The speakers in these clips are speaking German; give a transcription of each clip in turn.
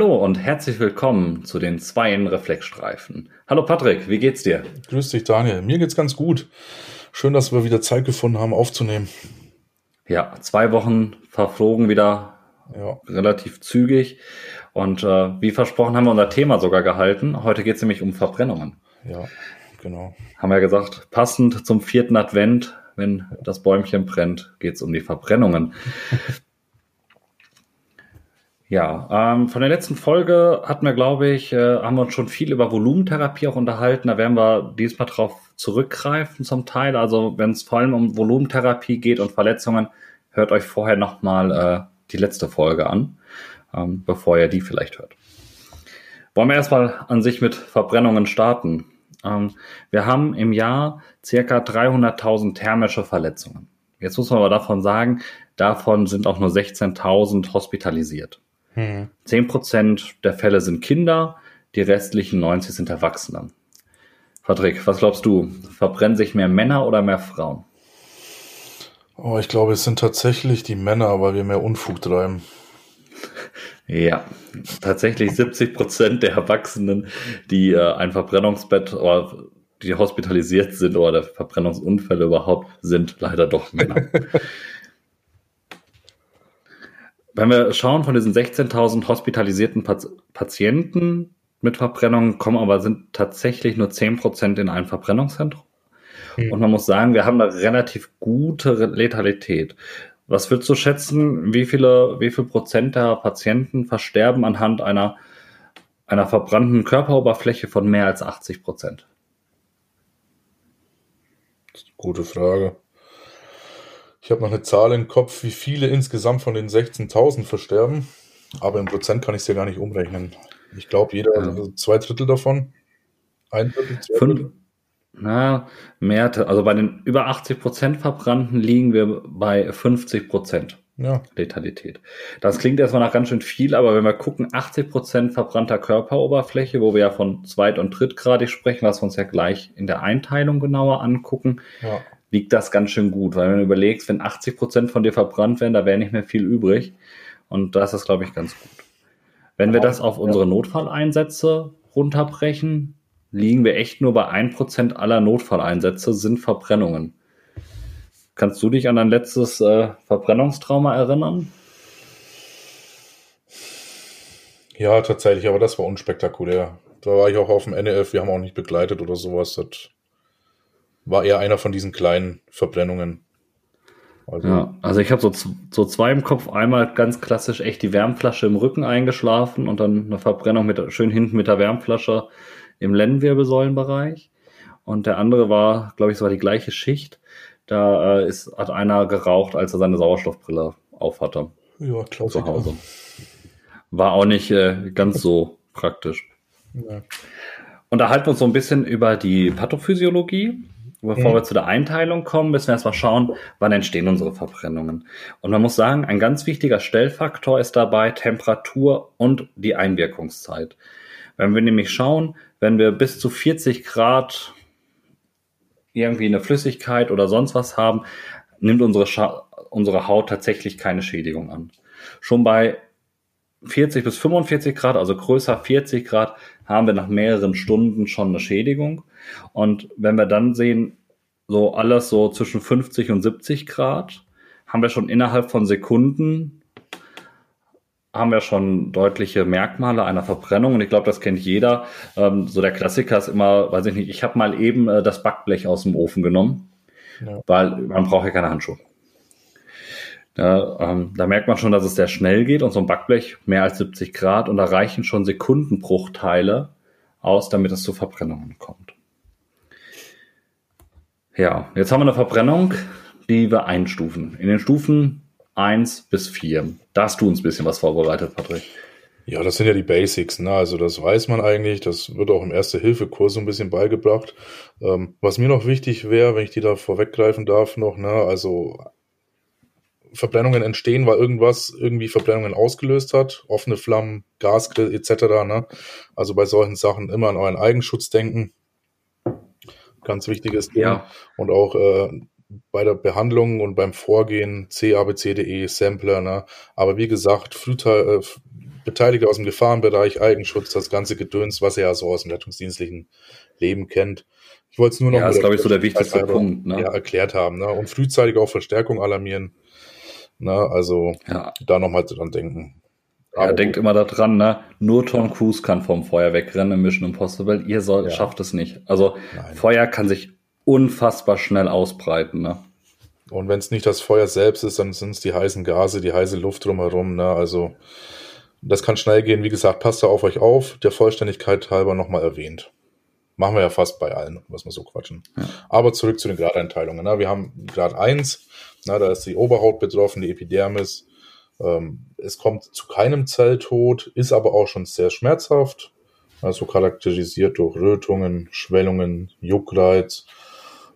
Hallo und herzlich willkommen zu den Zweien Reflexstreifen. Hallo Patrick, wie geht's dir? Grüß dich, Daniel. Mir geht's ganz gut. Schön, dass wir wieder Zeit gefunden haben, aufzunehmen. Ja, zwei Wochen verflogen wieder ja. relativ zügig. Und äh, wie versprochen haben wir unser Thema sogar gehalten. Heute geht's nämlich um Verbrennungen. Ja, genau. Haben wir gesagt, passend zum vierten Advent, wenn das Bäumchen brennt, geht's um die Verbrennungen. Ja, ähm, von der letzten Folge hatten wir, glaube ich, äh, haben wir uns schon viel über Volumentherapie auch unterhalten. Da werden wir diesmal drauf zurückgreifen zum Teil. Also wenn es vor allem um Volumentherapie geht und Verletzungen, hört euch vorher nochmal äh, die letzte Folge an, ähm, bevor ihr die vielleicht hört. Wollen wir erstmal an sich mit Verbrennungen starten. Ähm, wir haben im Jahr circa 300.000 thermische Verletzungen. Jetzt muss man aber davon sagen, davon sind auch nur 16.000 hospitalisiert. Hm. 10% der Fälle sind Kinder, die restlichen 90 sind Erwachsene. Patrick, was glaubst du? Verbrennen sich mehr Männer oder mehr Frauen? Oh, ich glaube, es sind tatsächlich die Männer, weil wir mehr Unfug treiben. Ja, tatsächlich 70 Prozent der Erwachsenen, die äh, ein Verbrennungsbett oder die hospitalisiert sind oder Verbrennungsunfälle überhaupt, sind leider doch Männer. Wenn wir schauen von diesen 16.000 hospitalisierten Patienten mit Verbrennung, kommen aber sind tatsächlich nur 10% in ein Verbrennungszentrum. Mhm. Und man muss sagen, wir haben eine relativ gute Letalität. Was würdest du schätzen, wie viele, wie viel Prozent der Patienten versterben anhand einer, einer verbrannten Körperoberfläche von mehr als 80 Prozent? Gute Frage. Ich habe noch eine Zahl im Kopf, wie viele insgesamt von den 16.000 versterben. Aber im Prozent kann ich es ja gar nicht umrechnen. Ich glaube, jeder, ja. also zwei Drittel davon. Ein Drittel, zwei Fünf, Drittel. Na, mehr, also bei den über 80 Prozent Verbrannten liegen wir bei 50 Prozent ja. Letalität. Das klingt erstmal nach ganz schön viel, aber wenn wir gucken, 80 Prozent verbrannter Körperoberfläche, wo wir ja von zweit- und drittgradig sprechen, was wir uns ja gleich in der Einteilung genauer angucken, ja liegt das ganz schön gut, weil wenn du überlegst, wenn 80 Prozent von dir verbrannt werden, da wäre nicht mehr viel übrig. Und da ist das, glaube ich, ganz gut. Wenn wir das auf unsere Notfalleinsätze runterbrechen, liegen wir echt nur bei 1% aller Notfalleinsätze sind Verbrennungen. Kannst du dich an dein letztes äh, Verbrennungstrauma erinnern? Ja, tatsächlich, aber das war unspektakulär. Da war ich auch auf dem NEF, wir haben auch nicht begleitet oder sowas. Das war eher einer von diesen kleinen Verbrennungen. Also, ja, also ich habe so, so zwei im Kopf. Einmal ganz klassisch echt die Wärmflasche im Rücken eingeschlafen und dann eine Verbrennung mit, schön hinten mit der Wärmflasche im Lendenwirbelsäulenbereich. Und der andere war, glaube ich, es war die gleiche Schicht. Da äh, ist, hat einer geraucht, als er seine Sauerstoffbrille aufhatte. Ja, klar. Zu Hause. War auch nicht äh, ganz so praktisch. Ja. Unterhalten wir uns so ein bisschen über die Pathophysiologie. Bevor mhm. wir zu der Einteilung kommen, müssen wir erstmal schauen, wann entstehen unsere Verbrennungen. Und man muss sagen, ein ganz wichtiger Stellfaktor ist dabei Temperatur und die Einwirkungszeit. Wenn wir nämlich schauen, wenn wir bis zu 40 Grad irgendwie eine Flüssigkeit oder sonst was haben, nimmt unsere, Scha unsere Haut tatsächlich keine Schädigung an. Schon bei 40 bis 45 Grad, also größer 40 Grad, haben wir nach mehreren Stunden schon eine Schädigung. Und wenn wir dann sehen, so alles so zwischen 50 und 70 Grad, haben wir schon innerhalb von Sekunden haben wir schon deutliche Merkmale einer Verbrennung und ich glaube, das kennt jeder. Ähm, so der Klassiker ist immer, weiß ich nicht, ich habe mal eben äh, das Backblech aus dem Ofen genommen, ja. weil man braucht ja keine Handschuhe. Ja, ähm, da merkt man schon, dass es sehr schnell geht und so ein Backblech mehr als 70 Grad und da reichen schon Sekundenbruchteile aus, damit es zu Verbrennungen kommt. Ja, jetzt haben wir eine Verbrennung, die wir einstufen. In den Stufen 1 bis 4. Da hast du uns ein bisschen was vorbereitet, Patrick. Ja, das sind ja die Basics, ne? Also das weiß man eigentlich, das wird auch im Erste-Hilfe-Kurs so ein bisschen beigebracht. Ähm, was mir noch wichtig wäre, wenn ich die da vorweggreifen darf noch, ne, also Verbrennungen entstehen, weil irgendwas irgendwie Verbrennungen ausgelöst hat, offene Flammen, Gasgrill etc. Ne? Also bei solchen Sachen immer an euren Eigenschutz denken. Ganz wichtiges Ding. Ja. Und auch äh, bei der Behandlung und beim Vorgehen CABCDE, Sampler. Ne? Aber wie gesagt, Frühteil, äh, Beteiligte aus dem Gefahrenbereich, Eigenschutz, das ganze Gedöns, was er ja so aus dem rettungsdienstlichen Leben kennt. Ich wollte es nur noch ja, ist, glaube ich, so der wichtigste Punkt, ne? ja, erklärt haben. Ne? Und frühzeitig auch Verstärkung alarmieren. Ne? Also ja. da nochmal dran denken. Ja, denkt immer daran, ne? Nur Tom Cruise kann vom Feuer wegrennen im Mission Impossible. Ihr soll, ja. schafft es nicht. Also Nein. Feuer kann sich unfassbar schnell ausbreiten, ne? Und wenn es nicht das Feuer selbst ist, dann sind es die heißen Gase, die heiße Luft drumherum, ne? Also das kann schnell gehen. Wie gesagt, passt da auf euch auf. Der Vollständigkeit halber nochmal erwähnt. Machen wir ja fast bei allen, was wir so quatschen. Ja. Aber zurück zu den Gradeinteilungen. Ne? Wir haben Grad 1, na, da ist die Oberhaut betroffen, die Epidermis. Ähm, es kommt zu keinem Zelltod, ist aber auch schon sehr schmerzhaft. Also charakterisiert durch Rötungen, Schwellungen, Juckreiz.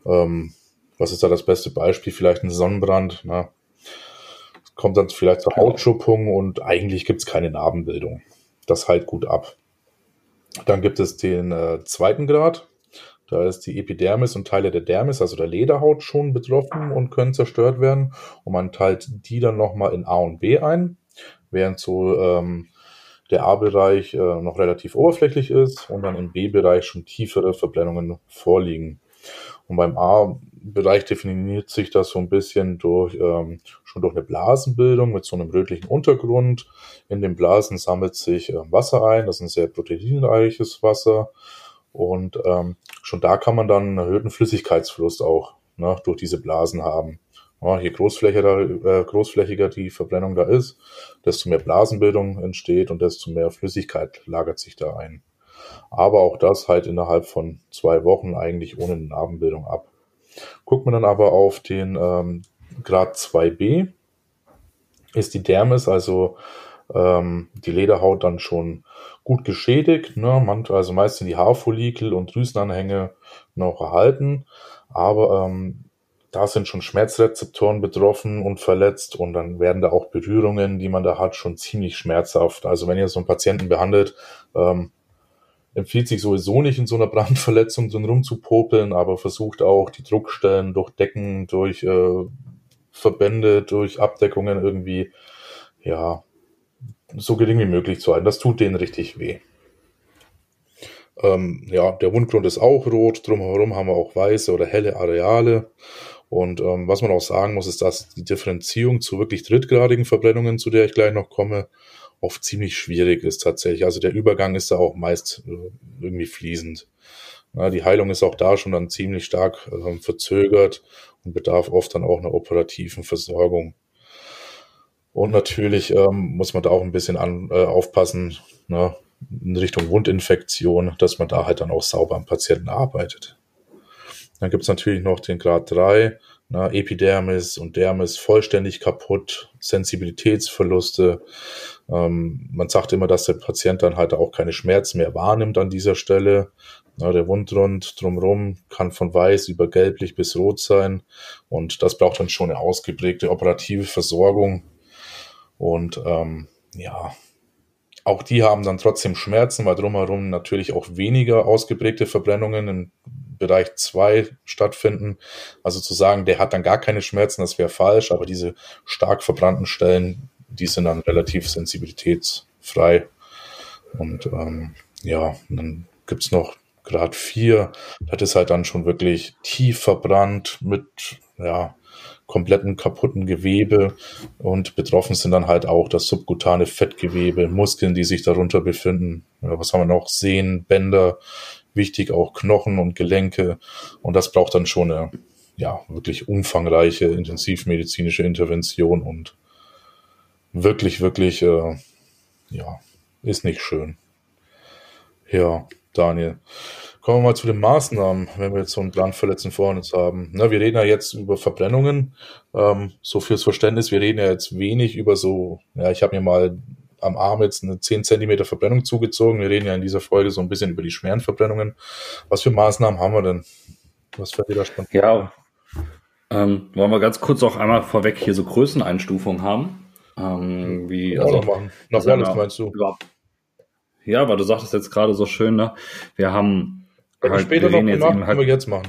Ähm, was ist da das beste Beispiel? Vielleicht ein Sonnenbrand. Na? Kommt dann vielleicht zur Hautschuppung und eigentlich gibt es keine Narbenbildung. Das heilt gut ab. Dann gibt es den äh, zweiten Grad. Da ist die Epidermis und Teile der Dermis, also der Lederhaut, schon betroffen und können zerstört werden. Und man teilt die dann nochmal in A und B ein, während so ähm, der A-Bereich äh, noch relativ oberflächlich ist und dann im B-Bereich schon tiefere Verbrennungen vorliegen. Und beim A-Bereich definiert sich das so ein bisschen durch ähm, schon durch eine Blasenbildung mit so einem rötlichen Untergrund. In den Blasen sammelt sich äh, Wasser ein, das ist ein sehr proteinreiches Wasser. Und ähm, schon da kann man dann einen erhöhten Flüssigkeitsverlust auch ne, durch diese Blasen haben. Ja, je großflächiger, äh, großflächiger die Verbrennung da ist, desto mehr Blasenbildung entsteht und desto mehr Flüssigkeit lagert sich da ein. Aber auch das halt innerhalb von zwei Wochen eigentlich ohne Narbenbildung ab. Guckt man dann aber auf den ähm, Grad 2b, ist die Dermis, also ähm, die Lederhaut dann schon gut geschädigt. Ne? Man, also meist sind die Haarfollikel und Drüsenanhänge noch erhalten, aber ähm, da sind schon Schmerzrezeptoren betroffen und verletzt und dann werden da auch Berührungen, die man da hat, schon ziemlich schmerzhaft. Also wenn ihr so einen Patienten behandelt, ähm, empfiehlt sich sowieso nicht in so einer Brandverletzung drin rumzupopeln, aber versucht auch die Druckstellen durch Decken, durch äh, Verbände, durch Abdeckungen irgendwie, ja, so gering wie möglich zu halten. Das tut denen richtig weh. Ähm, ja, der Wundgrund ist auch rot, drumherum haben wir auch weiße oder helle Areale. Und ähm, was man auch sagen muss, ist, dass die Differenzierung zu wirklich drittgradigen Verbrennungen, zu der ich gleich noch komme, oft ziemlich schwierig ist tatsächlich. Also der Übergang ist da auch meist äh, irgendwie fließend. Ja, die Heilung ist auch da schon dann ziemlich stark äh, verzögert und bedarf oft dann auch einer operativen Versorgung. Und natürlich ähm, muss man da auch ein bisschen an, äh, aufpassen, ne, in Richtung Wundinfektion, dass man da halt dann auch sauber am Patienten arbeitet. Dann gibt's natürlich noch den Grad 3, na, ne, Epidermis und Dermis vollständig kaputt, Sensibilitätsverluste. Ähm, man sagt immer, dass der Patient dann halt auch keine Schmerzen mehr wahrnimmt an dieser Stelle. Na, der Wundrund drumherum kann von weiß über gelblich bis rot sein und das braucht dann schon eine ausgeprägte operative Versorgung. Und ähm, ja, auch die haben dann trotzdem Schmerzen, weil drumherum natürlich auch weniger ausgeprägte Verbrennungen im Bereich 2 stattfinden. Also zu sagen, der hat dann gar keine Schmerzen, das wäre falsch, aber diese stark verbrannten Stellen, die sind dann relativ sensibilitätsfrei. Und ähm, ja, dann gibt's noch Grad 4, das ist halt dann schon wirklich tief verbrannt mit ja, kompletten kaputten Gewebe und betroffen sind dann halt auch das subkutane Fettgewebe, Muskeln, die sich darunter befinden. Ja, was haben wir noch? Sehnen, Bänder, wichtig auch Knochen und Gelenke. Und das braucht dann schon eine ja, wirklich umfangreiche intensivmedizinische Intervention und wirklich, wirklich, äh, ja, ist nicht schön. Ja, Daniel. Kommen wir mal zu den Maßnahmen, wenn wir jetzt so einen Brandverletzten vor uns haben. Na, wir reden ja jetzt über Verbrennungen. Ähm, so fürs Verständnis, wir reden ja jetzt wenig über so, ja, ich habe mir mal am Arm jetzt eine 10 Zentimeter Verbrennung zugezogen. Wir reden ja in dieser Folge so ein bisschen über die schweren Verbrennungen. Was für Maßnahmen haben wir denn? Was fällt dir da spannend? Ja, ähm, wollen wir ganz kurz auch einmal vorweg hier so Größeneinstufungen haben? Ähm, wie, also, machen. Nach Wallace meinst du? Ja, weil du sagtest jetzt gerade so schön, ne? Wir haben. Halt, später noch gemacht, halt, können wir jetzt machen.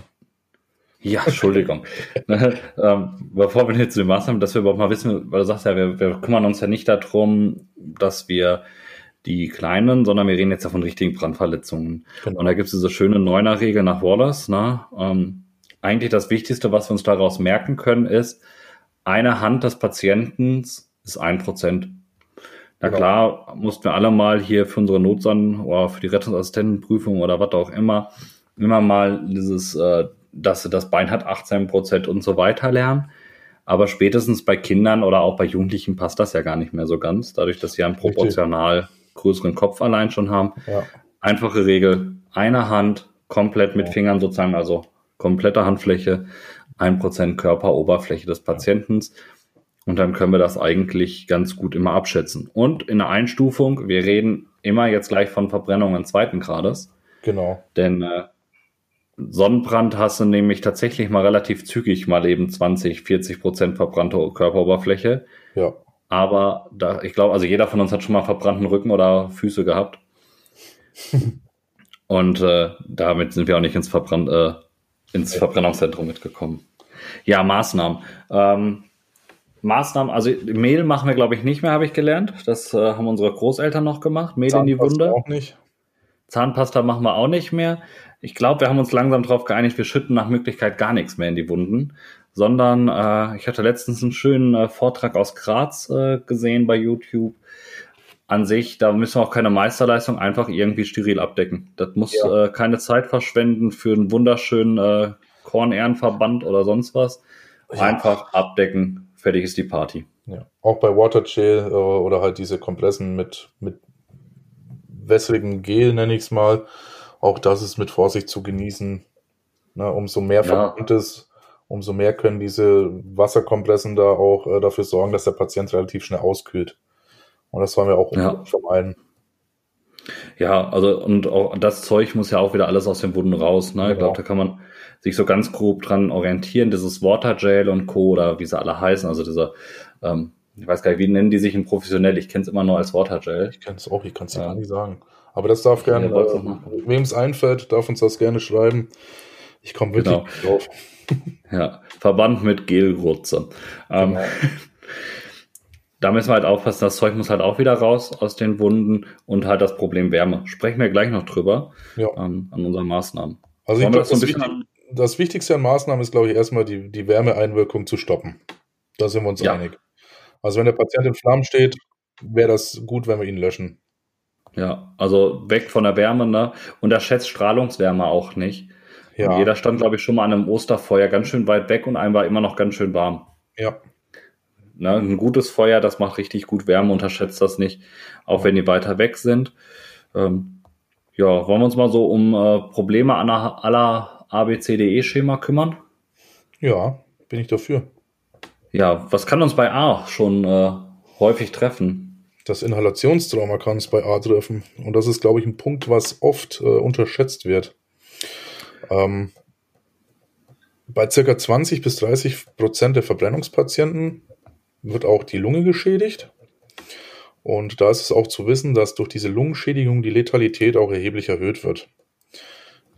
Ja, Entschuldigung. Ne, ähm, bevor wir jetzt zu den Maßnahmen, dass wir überhaupt mal wissen, weil du sagst ja, wir, wir kümmern uns ja nicht darum, dass wir die kleinen, sondern wir reden jetzt ja von richtigen Brandverletzungen. Genau. Und da gibt es diese schöne Neuner-Regel nach Wallace. Ne? Ähm, eigentlich das Wichtigste, was wir uns daraus merken können, ist, eine Hand des Patienten ist ein Prozent. Na genau. klar, mussten wir alle mal hier für unsere Notsan oder für die Rettungsassistentenprüfung oder was auch immer, immer mal dieses, äh, dass das Bein hat 18 Prozent und so weiter lernen. Aber spätestens bei Kindern oder auch bei Jugendlichen passt das ja gar nicht mehr so ganz, dadurch, dass sie einen proportional größeren Kopf allein schon haben. Ja. Einfache Regel, eine Hand komplett mit ja. Fingern sozusagen, also komplette Handfläche, ein Prozent Körperoberfläche des Patienten. Und dann können wir das eigentlich ganz gut immer abschätzen. Und in der Einstufung, wir reden immer jetzt gleich von Verbrennungen zweiten Grades. Genau. Denn äh, Sonnenbrand hast du nämlich tatsächlich mal relativ zügig mal eben 20, 40 Prozent verbrannte Körperoberfläche. Ja. Aber da, ich glaube, also jeder von uns hat schon mal verbrannten Rücken oder Füße gehabt. Und äh, damit sind wir auch nicht ins, Verbrannt, äh, ins Verbrennungszentrum mitgekommen. Ja, Maßnahmen. Ähm, Maßnahmen, also Mehl machen wir, glaube ich, nicht mehr, habe ich gelernt. Das äh, haben unsere Großeltern noch gemacht. Mehl Zahnpasta in die Wunde. auch nicht. Zahnpasta machen wir auch nicht mehr. Ich glaube, wir haben uns langsam darauf geeinigt, wir schütten nach Möglichkeit gar nichts mehr in die Wunden, sondern äh, ich hatte letztens einen schönen äh, Vortrag aus Graz äh, gesehen bei YouTube. An sich, da müssen wir auch keine Meisterleistung einfach irgendwie steril abdecken. Das muss ja. äh, keine Zeit verschwenden für einen wunderschönen äh, Kornehrenverband oder sonst was. Ja. Einfach abdecken, fertig ist die Party. Ja. Auch bei Watergel äh, oder halt diese Kompressen mit, mit wässrigem Gel, nenne ich es mal auch das ist mit Vorsicht zu genießen. Ne, umso mehr verbrannt ja. ist, umso mehr können diese Wasserkompressen da auch äh, dafür sorgen, dass der Patient relativ schnell auskühlt. Und das wollen wir auch ja. vermeiden. Ja, also und auch das Zeug muss ja auch wieder alles aus den Wunden raus. Ne? Genau. Ich glaube, da kann man sich so ganz grob dran orientieren. Dieses Watergel und Co. oder wie sie alle heißen, also dieser, ähm, ich weiß gar nicht, wie nennen die sich in professionell? Ich kenne es immer nur als Watergel. Ich kenne es auch, ich kann es ja. gar nicht sagen. Aber das darf gerne, äh, wem es einfällt, darf uns das gerne schreiben. Ich komme wirklich genau. drauf. Ja, Verband mit Gelgrutze. Ähm, genau. da müssen wir halt aufpassen, das Zeug muss halt auch wieder raus aus den Wunden und halt das Problem Wärme. Sprechen wir gleich noch drüber ja. ähm, an unseren Maßnahmen. Also ich glaube, das, wichtig, das, Wichtigste an Maßnahmen ist, glaube ich, erstmal die, die Wärmeeinwirkung zu stoppen. Da sind wir uns ja. einig. Also wenn der Patient in Flammen steht, wäre das gut, wenn wir ihn löschen. Ja, also weg von der Wärme, ne? Unterschätzt Strahlungswärme auch nicht. Ja. jeder stand, glaube ich, schon mal an einem Osterfeuer ganz schön weit weg und einem war immer noch ganz schön warm. Ja. Ne, ein gutes Feuer, das macht richtig gut Wärme, unterschätzt das nicht, auch wenn die weiter weg sind. Ähm, ja, wollen wir uns mal so um äh, Probleme aller, aller ABCDE-Schema kümmern? Ja, bin ich dafür. Ja, was kann uns bei A schon äh, häufig treffen? Das Inhalationstrauma kann es bei A treffen. Und das ist, glaube ich, ein Punkt, was oft äh, unterschätzt wird. Ähm, bei circa 20 bis 30 Prozent der Verbrennungspatienten wird auch die Lunge geschädigt. Und da ist es auch zu wissen, dass durch diese Lungenschädigung die Letalität auch erheblich erhöht wird.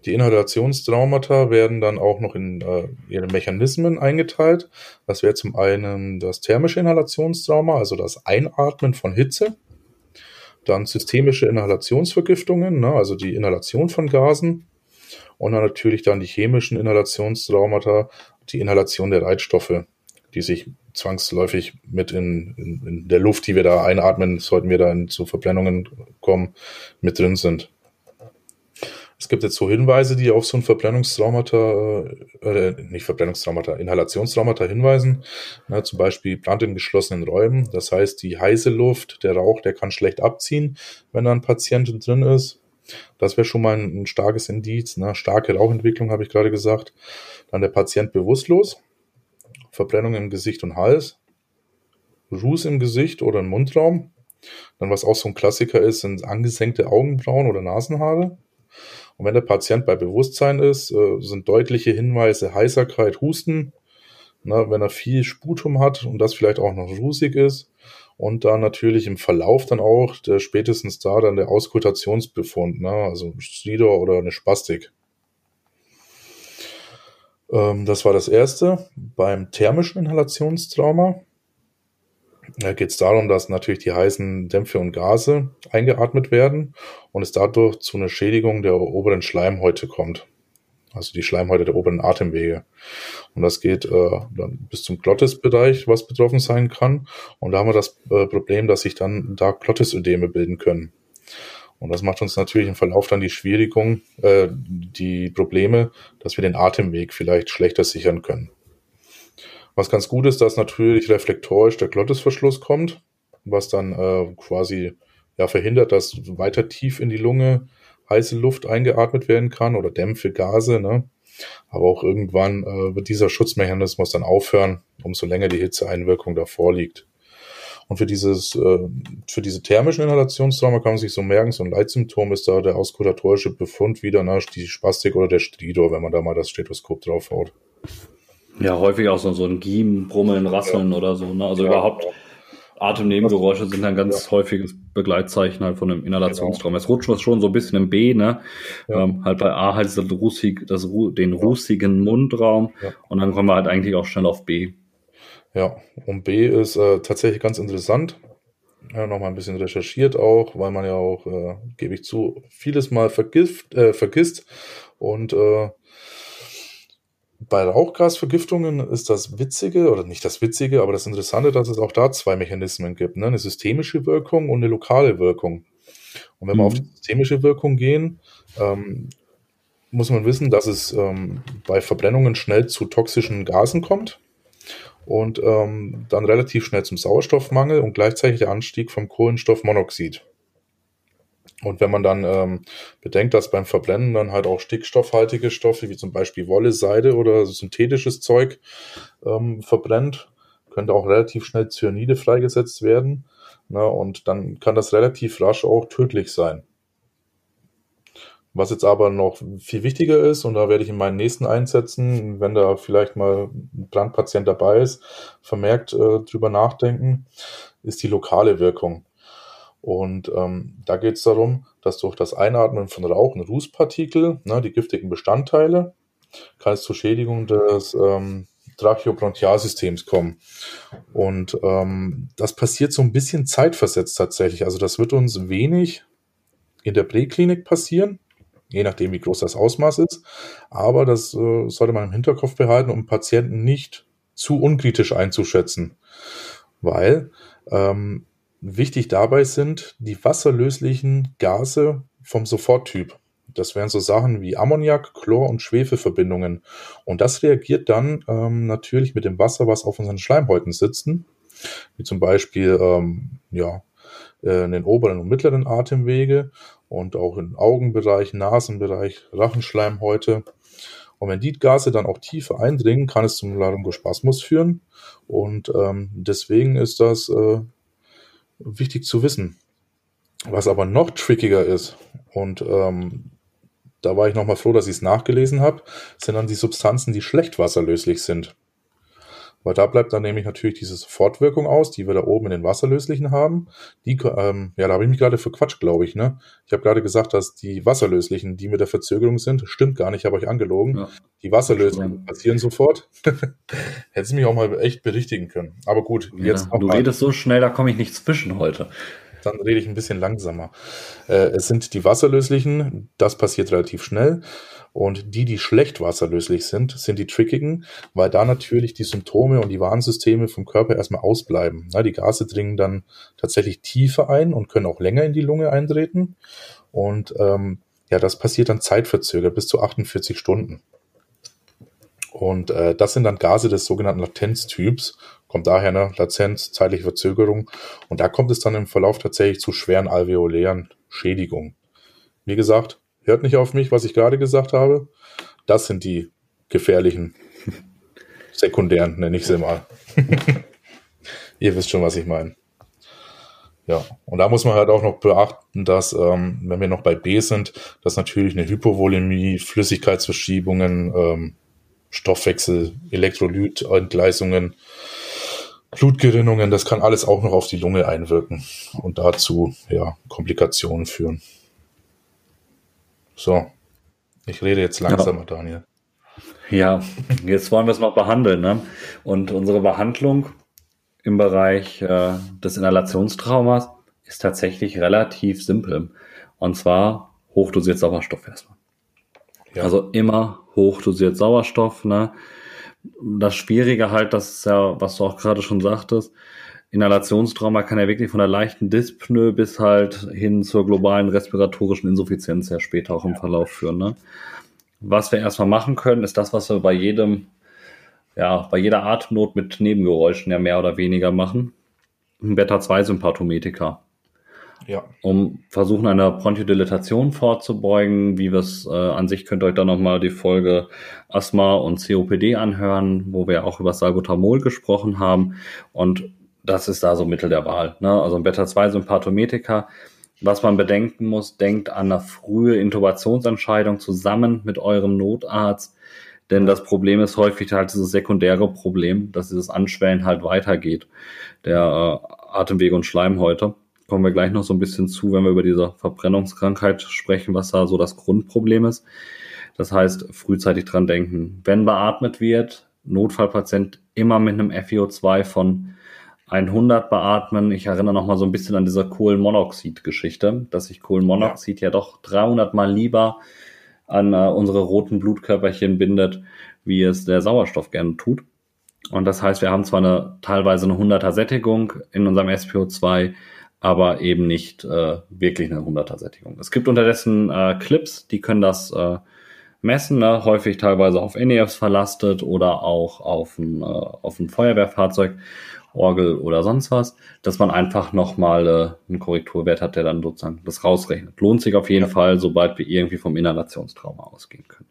Die Inhalationstraumata werden dann auch noch in äh, ihre Mechanismen eingeteilt. Das wäre zum einen das thermische Inhalationstrauma, also das Einatmen von Hitze. Dann systemische Inhalationsvergiftungen, ne, also die Inhalation von Gasen. Und dann natürlich dann die chemischen Inhalationstraumata, die Inhalation der Reizstoffe, die sich zwangsläufig mit in, in, in der Luft, die wir da einatmen, sollten wir da zu Verbrennungen kommen, mit drin sind. Es gibt jetzt so Hinweise, die auf so ein Verbrennungstraumata, äh, nicht Verbrennungstraumata, Inhalationstraumata hinweisen. Na, zum Beispiel Brand in geschlossenen Räumen. Das heißt, die heiße Luft, der Rauch, der kann schlecht abziehen, wenn da ein Patient drin ist. Das wäre schon mal ein, ein starkes Indiz. Ne? Starke Rauchentwicklung, habe ich gerade gesagt. Dann der Patient bewusstlos. Verbrennung im Gesicht und Hals. Ruß im Gesicht oder im Mundraum. Dann, was auch so ein Klassiker ist, sind angesenkte Augenbrauen oder Nasenhaare. Und wenn der Patient bei Bewusstsein ist, äh, sind deutliche Hinweise Heiserkeit, Husten, ne, wenn er viel Sputum hat und das vielleicht auch noch rusig ist. Und dann natürlich im Verlauf dann auch, der spätestens da dann der Auskultationsbefund, ne, also Stridor oder eine Spastik. Ähm, das war das erste. Beim thermischen Inhalationstrauma geht es darum, dass natürlich die heißen Dämpfe und Gase eingeatmet werden und es dadurch zu einer Schädigung der oberen Schleimhäute kommt. Also die Schleimhäute der oberen Atemwege. Und das geht äh, dann bis zum Glottisbereich, was betroffen sein kann. Und da haben wir das äh, Problem, dass sich dann da Glottisödeme bilden können. Und das macht uns natürlich im Verlauf dann die Schwierigung, äh, die Probleme, dass wir den Atemweg vielleicht schlechter sichern können. Was ganz gut ist, dass natürlich reflektorisch der Glottisverschluss kommt, was dann äh, quasi ja verhindert, dass weiter tief in die Lunge heiße Luft eingeatmet werden kann oder Dämpfe, Gase. Ne? Aber auch irgendwann äh, wird dieser Schutzmechanismus dann aufhören, umso länger die Hitzeeinwirkung davor liegt. Und für dieses, äh, für diese thermischen Inhalationstrauma kann man sich so merken, so ein Leitsymptom ist da der auskulatorische Befund wieder, ne, die Spastik oder der Stridor, wenn man da mal das Stethoskop draufhaut. Ja, häufig auch so, so ein Giemen, Brummeln, Rasseln ja. oder so, ne? Also ja, überhaupt ja. Atemnebengeräusche sind ein ganz häufiges Begleitzeichen halt von einem Inhalationstrauma. Genau. Es rutscht schon so ein bisschen im B, ne? Ähm, halt bei A halt das rußig, das, den rußigen Mundraum und dann kommen wir halt eigentlich auch schnell auf B. Ja, und B ist äh, tatsächlich ganz interessant. Ja, Nochmal ein bisschen recherchiert auch, weil man ja auch, äh, gebe ich zu, vieles mal vergift, äh, vergisst. Und äh, bei Rauchgasvergiftungen ist das Witzige, oder nicht das Witzige, aber das Interessante, dass es auch da zwei Mechanismen gibt. Ne? Eine systemische Wirkung und eine lokale Wirkung. Und wenn mhm. wir auf die systemische Wirkung gehen, ähm, muss man wissen, dass es ähm, bei Verbrennungen schnell zu toxischen Gasen kommt und ähm, dann relativ schnell zum Sauerstoffmangel und gleichzeitig der Anstieg vom Kohlenstoffmonoxid. Und wenn man dann ähm, bedenkt, dass beim Verbrennen dann halt auch stickstoffhaltige Stoffe wie zum Beispiel Wolle, Seide oder synthetisches Zeug ähm, verbrennt, könnte auch relativ schnell Cyanide freigesetzt werden. Ne, und dann kann das relativ rasch auch tödlich sein. Was jetzt aber noch viel wichtiger ist, und da werde ich in meinen nächsten Einsätzen, wenn da vielleicht mal ein Brandpatient dabei ist, vermerkt äh, drüber nachdenken, ist die lokale Wirkung. Und ähm, da geht es darum, dass durch das Einatmen von Rauch und Rußpartikel, ne, die giftigen Bestandteile, kann es zur Schädigung des ähm, Tracheobronchialsystems kommen. Und ähm, das passiert so ein bisschen zeitversetzt tatsächlich. Also das wird uns wenig in der Präklinik passieren, je nachdem, wie groß das Ausmaß ist. Aber das äh, sollte man im Hinterkopf behalten, um Patienten nicht zu unkritisch einzuschätzen. Weil ähm, wichtig dabei sind die wasserlöslichen Gase vom Soforttyp. Das wären so Sachen wie Ammoniak, Chlor und Schwefelverbindungen. Und das reagiert dann ähm, natürlich mit dem Wasser, was auf unseren Schleimhäuten sitzen, wie zum Beispiel ähm, ja, äh, in den oberen und mittleren Atemwege und auch im Augenbereich, Nasenbereich, Rachenschleimhäute. Und wenn die Gase dann auch tiefer eindringen, kann es zum Laryngospasmus führen. Und ähm, deswegen ist das äh, wichtig zu wissen. Was aber noch trickiger ist, und ähm, da war ich nochmal froh, dass ich es nachgelesen habe, sind dann die Substanzen, die schlecht wasserlöslich sind. Weil da bleibt dann nämlich natürlich diese Sofortwirkung aus, die wir da oben in den Wasserlöslichen haben. Die, ähm, ja, da habe ich mich gerade verquatscht, glaube ich. Ne? Ich habe gerade gesagt, dass die Wasserlöslichen, die mit der Verzögerung sind, stimmt gar nicht, habe euch angelogen. Ja. Die Wasserlöslichen passieren sofort. Hätte sie mich auch mal echt berichtigen können. Aber gut, ja, jetzt. Du redest so schnell, da komme ich nicht zwischen heute dann rede ich ein bisschen langsamer. Äh, es sind die wasserlöslichen, das passiert relativ schnell. Und die, die schlecht wasserlöslich sind, sind die trickigen, weil da natürlich die Symptome und die Warnsysteme vom Körper erstmal ausbleiben. Die Gase dringen dann tatsächlich tiefer ein und können auch länger in die Lunge eintreten. Und ähm, ja, das passiert dann zeitverzögert bis zu 48 Stunden. Und äh, das sind dann Gase des sogenannten Latenztyps. Kommt daher eine Latenz, zeitliche Verzögerung. Und da kommt es dann im Verlauf tatsächlich zu schweren alveolären Schädigungen. Wie gesagt, Hört nicht auf mich, was ich gerade gesagt habe. Das sind die gefährlichen sekundären, nenne ich sie mal. Ihr wisst schon, was ich meine. Ja, und da muss man halt auch noch beachten, dass, ähm, wenn wir noch bei B sind, dass natürlich eine Hypovolemie, Flüssigkeitsverschiebungen, ähm, Stoffwechsel, Elektrolytentgleisungen, Blutgerinnungen, das kann alles auch noch auf die Lunge einwirken und dazu ja, Komplikationen führen. So, ich rede jetzt langsamer, ja. Daniel. Ja, jetzt wollen wir es noch behandeln. Ne? Und unsere Behandlung im Bereich äh, des Inhalationstraumas ist tatsächlich relativ simpel. Und zwar hochdosiert Sauerstoff erstmal. Ja. Also immer hochdosiert Sauerstoff. Ne? Das Schwierige halt, das ist ja, was du auch gerade schon sagtest, Inhalationstrauma kann ja wirklich von der leichten Dyspnoe bis halt hin zur globalen respiratorischen Insuffizienz ja später auch im Verlauf führen. Ne? Was wir erstmal machen können, ist das, was wir bei jedem, ja, bei jeder Atemnot mit Nebengeräuschen ja mehr oder weniger machen. Ein Beta-2-Sympathometiker. Ja. Um versuchen, einer Bronchodilatation vorzubeugen. Wie wir es äh, an sich könnt ihr euch dann nochmal die Folge Asthma und COPD anhören, wo wir auch über Salbutamol gesprochen haben. Und das ist da so Mittel der Wahl. Ne? Also ein Beta-2-Sympathometiker. Was man bedenken muss, denkt an eine frühe Intubationsentscheidung zusammen mit eurem Notarzt. Denn das Problem ist häufig halt dieses sekundäre Problem, dass dieses Anschwellen halt weitergeht, der äh, Atemwege und Schleimhäute. Kommen wir gleich noch so ein bisschen zu, wenn wir über diese Verbrennungskrankheit sprechen, was da so das Grundproblem ist. Das heißt, frühzeitig dran denken. Wenn beatmet wird, Notfallpatient immer mit einem FiO2 von 100 beatmen. Ich erinnere noch mal so ein bisschen an diese Kohlenmonoxid-Geschichte, dass sich Kohlenmonoxid ja. ja doch 300 mal lieber an äh, unsere roten Blutkörperchen bindet, wie es der Sauerstoff gerne tut. Und das heißt, wir haben zwar eine teilweise eine 100er Sättigung in unserem SPO2, aber eben nicht äh, wirklich eine 100er Sättigung. Es gibt unterdessen äh, Clips, die können das äh, messen, ne? häufig teilweise auf NEFs verlastet oder auch auf ein, äh, auf ein Feuerwehrfahrzeug. Orgel oder sonst was, dass man einfach nochmal äh, einen Korrekturwert hat, der dann sozusagen das rausrechnet. Lohnt sich auf jeden ja. Fall, sobald wir irgendwie vom Inhalationstrauma ausgehen können.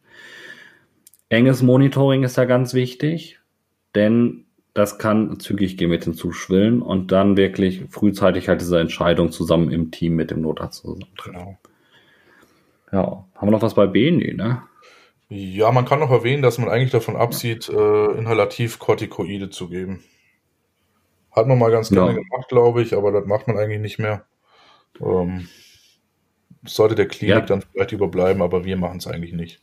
Enges Monitoring ist da ganz wichtig, denn das kann zügig gehen mit dem Zuschwillen und dann wirklich frühzeitig halt diese Entscheidung zusammen im Team mit dem Notarzt zusammentreffen. Genau. Ja, haben wir noch was bei BNI, ne? Ja, man kann noch erwähnen, dass man eigentlich davon absieht, äh, inhalativ Corticoide zu geben. Hat man mal ganz gerne ja. gemacht, glaube ich, aber das macht man eigentlich nicht mehr. Ähm, sollte der Klinik ja. dann vielleicht überbleiben, aber wir machen es eigentlich nicht.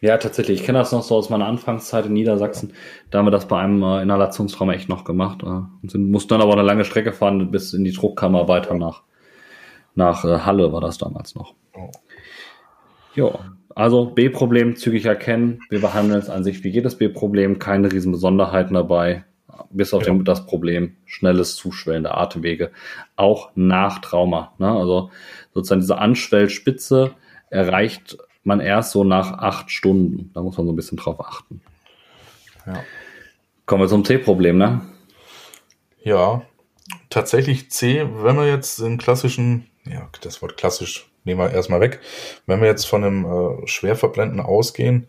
Ja, tatsächlich. Ich kenne das noch so aus meiner Anfangszeit in Niedersachsen. Da haben wir das bei einem äh, Inhalationstrauma echt noch gemacht. Äh, und sind, mussten dann aber eine lange Strecke fahren bis in die Druckkammer weiter nach, nach äh, Halle war das damals noch. Oh. Ja, also B-Problem zügig erkennen. Wir behandeln es an sich wie jedes B-Problem, keine riesen Besonderheiten dabei bis auf ja. den, das Problem schnelles Zuschwellen der Atemwege, auch nach Trauma. Ne? Also sozusagen diese Anschwellspitze erreicht man erst so nach acht Stunden. Da muss man so ein bisschen drauf achten. Ja. Kommen wir zum C-Problem, ne? Ja, tatsächlich C, wenn wir jetzt den klassischen, ja, das Wort klassisch nehmen wir erstmal weg, wenn wir jetzt von einem äh, Schwerverblenden ausgehen,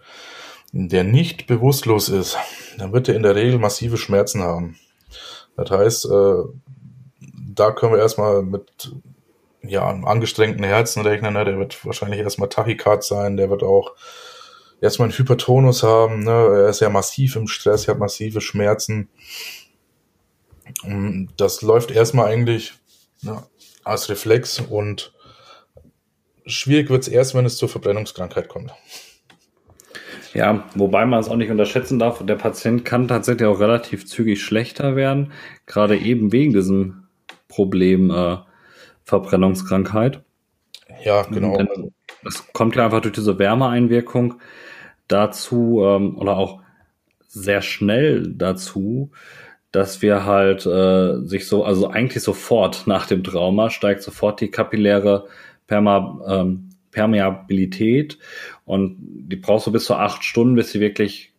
der nicht bewusstlos ist, dann wird er in der Regel massive Schmerzen haben. Das heißt, äh, da können wir erstmal mit ja, einem angestrengten Herzen rechnen. Ne? Der wird wahrscheinlich erstmal Tachykard sein, der wird auch erstmal einen Hypertonus haben. Ne? Er ist ja massiv im Stress, er hat massive Schmerzen. Und das läuft erstmal eigentlich ne, als Reflex und schwierig wird es erst, wenn es zur Verbrennungskrankheit kommt. Ja, wobei man es auch nicht unterschätzen darf, der Patient kann tatsächlich auch relativ zügig schlechter werden, gerade eben wegen diesem Problem äh, Verbrennungskrankheit. Ja, genau. Es kommt ja einfach durch diese Wärmeeinwirkung dazu ähm, oder auch sehr schnell dazu, dass wir halt äh, sich so, also eigentlich sofort nach dem Trauma steigt sofort die kapilläre Perma, ähm, Permeabilität und die braucht so bis zu acht Stunden, bis sie wirklich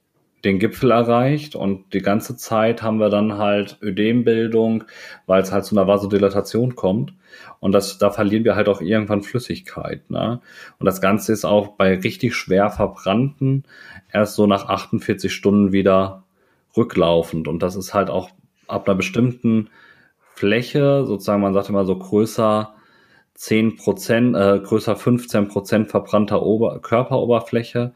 den Gipfel erreicht und die ganze Zeit haben wir dann halt Ödembildung, weil es halt zu einer Vasodilatation kommt und das, da verlieren wir halt auch irgendwann Flüssigkeit. Ne? Und das Ganze ist auch bei richtig schwer verbrannten erst so nach 48 Stunden wieder rücklaufend und das ist halt auch ab einer bestimmten Fläche, sozusagen man sagt immer so größer 10 Prozent, äh, größer 15 Prozent verbrannter Ober Körperoberfläche,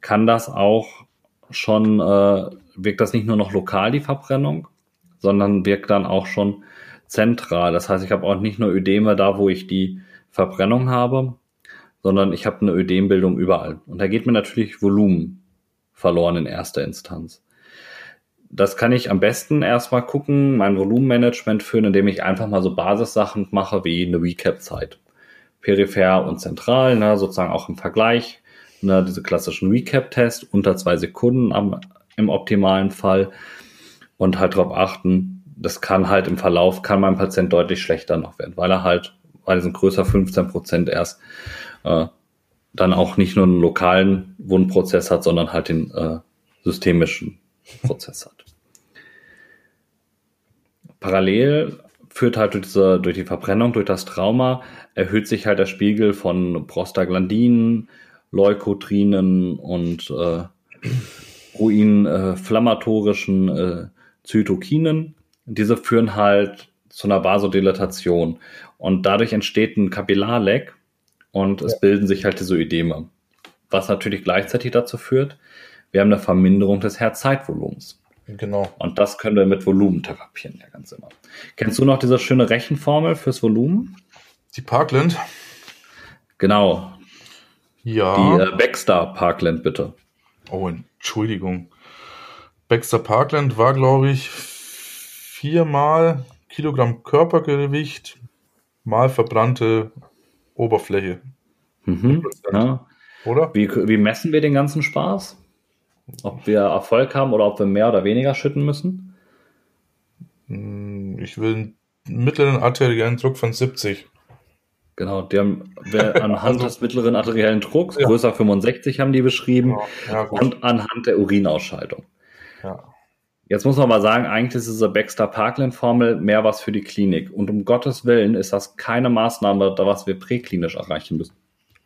kann das auch schon, äh, wirkt das nicht nur noch lokal, die Verbrennung, sondern wirkt dann auch schon zentral. Das heißt, ich habe auch nicht nur Ödeme da, wo ich die Verbrennung habe, sondern ich habe eine Ödembildung überall. Und da geht mir natürlich Volumen verloren in erster Instanz. Das kann ich am besten erstmal gucken, mein Volumenmanagement führen, indem ich einfach mal so Basissachen mache wie eine Recap-Zeit. Peripher und zentral, ne, sozusagen auch im Vergleich. Ne, diese klassischen Recap-Tests unter zwei Sekunden am, im optimalen Fall. Und halt darauf achten, das kann halt im Verlauf, kann mein Patient deutlich schlechter noch werden, weil er halt, weil er sind größer 15 Prozent erst, äh, dann auch nicht nur einen lokalen Wundprozess hat, sondern halt den äh, systemischen Prozess hat. Parallel führt halt durch, diese, durch die Verbrennung, durch das Trauma, erhöht sich halt der Spiegel von Prostaglandinen, Leukotrinen und äh, ruinflammatorischen äh, Zytokinen. Diese führen halt zu einer Vasodilatation und dadurch entsteht ein Kapillarleck und es ja. bilden sich halt diese Ödeme. Was natürlich gleichzeitig dazu führt, wir haben eine Verminderung des Herzzeitvolumens. Genau. Und das können wir mit Volumen therapieren, ja ganz immer. Kennst du noch diese schöne Rechenformel fürs Volumen? Die Parkland. Genau. Ja. Die äh, Baxter Parkland, bitte. Oh, Entschuldigung. Baxter Parkland war, glaube ich, viermal Kilogramm Körpergewicht mal verbrannte Oberfläche. Mhm, ja. Oder? Wie, wie messen wir den ganzen Spaß? Ob wir Erfolg haben oder ob wir mehr oder weniger schütten müssen? Hm, ich will einen mittleren arteriellen Druck von 70. Genau, die haben anhand also, des mittleren arteriellen Drucks, ja. größer 65 haben die beschrieben, ja, ja, und anhand der Urinausscheidung. Ja. Jetzt muss man mal sagen, eigentlich ist diese Baxter-Parkland-Formel mehr was für die Klinik. Und um Gottes Willen ist das keine Maßnahme, da was wir präklinisch erreichen müssen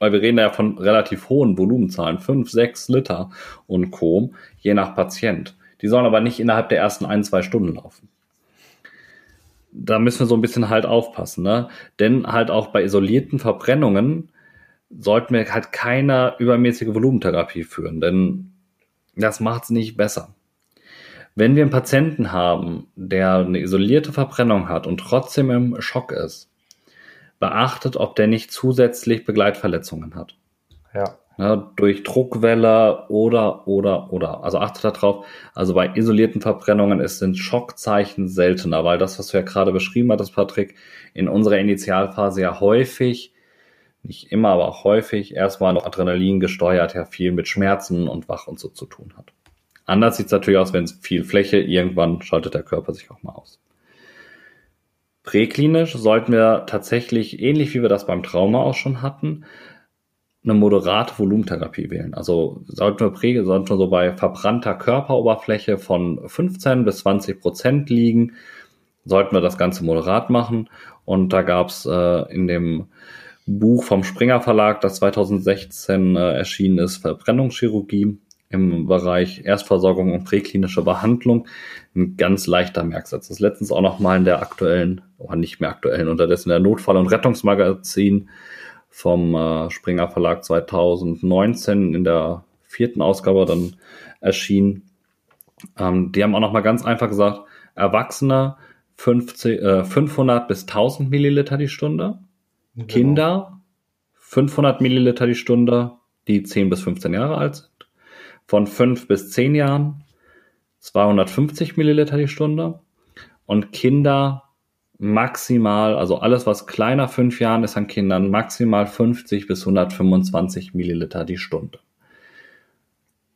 weil wir reden ja von relativ hohen Volumenzahlen, 5, 6 Liter und Co., je nach Patient. Die sollen aber nicht innerhalb der ersten ein, zwei Stunden laufen. Da müssen wir so ein bisschen halt aufpassen, ne? Denn halt auch bei isolierten Verbrennungen sollten wir halt keine übermäßige Volumentherapie führen, denn das macht es nicht besser. Wenn wir einen Patienten haben, der eine isolierte Verbrennung hat und trotzdem im Schock ist, beachtet, ob der nicht zusätzlich Begleitverletzungen hat. Ja. ja durch Druckwelle oder, oder, oder. Also achtet darauf. Also bei isolierten Verbrennungen ist, sind Schockzeichen seltener, weil das, was du ja gerade beschrieben hattest, Patrick, in unserer Initialphase ja häufig, nicht immer, aber auch häufig, erstmal noch Adrenalin gesteuert, ja viel mit Schmerzen und Wach und so zu tun hat. Anders sieht es natürlich aus, wenn es viel Fläche, irgendwann schaltet der Körper sich auch mal aus. Präklinisch sollten wir tatsächlich, ähnlich wie wir das beim Trauma auch schon hatten, eine moderate Volumentherapie wählen. Also sollten wir prä, sollten wir so bei verbrannter Körperoberfläche von 15 bis 20 Prozent liegen, sollten wir das Ganze moderat machen. Und da gab's äh, in dem Buch vom Springer Verlag, das 2016 äh, erschienen ist, Verbrennungschirurgie, im Bereich Erstversorgung und präklinische Behandlung ein ganz leichter Merksatz. Das ist letztens auch noch mal in der aktuellen, oder nicht mehr aktuellen, unterdessen der Notfall- und Rettungsmagazin vom äh, Springer Verlag 2019 in der vierten Ausgabe dann erschienen. Ähm, die haben auch noch mal ganz einfach gesagt, Erwachsene 50, äh, 500 bis 1000 Milliliter die Stunde, genau. Kinder 500 Milliliter die Stunde, die 10 bis 15 Jahre alt sind von 5 bis 10 Jahren 250 Milliliter die Stunde und Kinder maximal, also alles, was kleiner 5 Jahren ist an Kindern, maximal 50 bis 125 Milliliter die Stunde.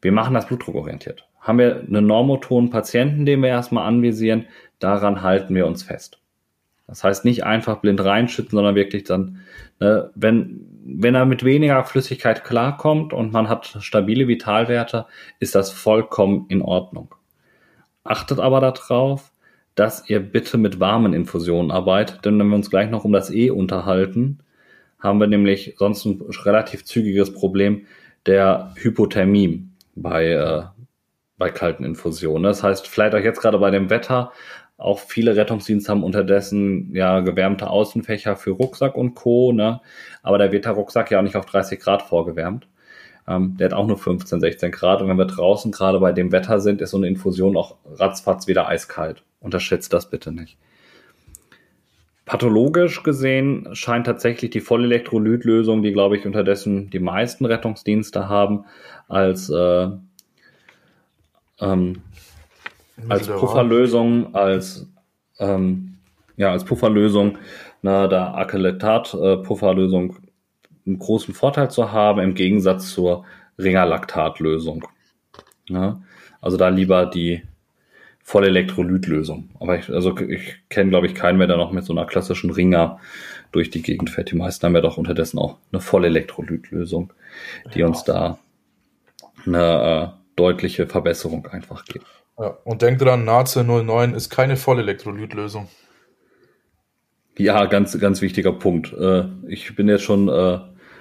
Wir machen das blutdruckorientiert. Haben wir einen normotonen Patienten, den wir erstmal anvisieren, daran halten wir uns fest. Das heißt nicht einfach blind reinschütten, sondern wirklich dann, ne, wenn wenn er mit weniger Flüssigkeit klarkommt und man hat stabile Vitalwerte, ist das vollkommen in Ordnung. Achtet aber darauf, dass ihr bitte mit warmen Infusionen arbeitet, denn wenn wir uns gleich noch um das E unterhalten, haben wir nämlich sonst ein relativ zügiges Problem der Hypothermie bei, äh, bei kalten Infusionen. Das heißt, vielleicht auch jetzt gerade bei dem Wetter auch viele Rettungsdienste haben unterdessen ja gewärmte Außenfächer für Rucksack und Co. Ne? Aber da wird der Rucksack ja auch nicht auf 30 Grad vorgewärmt. Ähm, der hat auch nur 15, 16 Grad. Und wenn wir draußen gerade bei dem Wetter sind, ist so eine Infusion auch ratzfatz wieder eiskalt. Unterschätzt das bitte nicht. Pathologisch gesehen scheint tatsächlich die Vollelektrolytlösung, die glaube ich unterdessen die meisten Rettungsdienste haben, als äh, ähm, als Pufferlösung, als ähm, ja, als Pufferlösung, na, da Acrylatat-Pufferlösung einen großen Vorteil zu haben im Gegensatz zur Ringerlaktatlösung. Ja, also da lieber die Vollelektrolytlösung. Aber ich, also ich kenne, glaube ich, keinen mehr, der noch mit so einer klassischen Ringer durch die Gegend fährt. Die meisten haben ja doch unterdessen auch eine Vollelektrolytlösung, die ja. uns da eine äh, deutliche Verbesserung einfach gibt. Ja, und denk dran, NACE 09 ist keine Vollelektrolytlösung. Ja, ganz, ganz wichtiger Punkt. Äh, ich bin jetzt schon äh,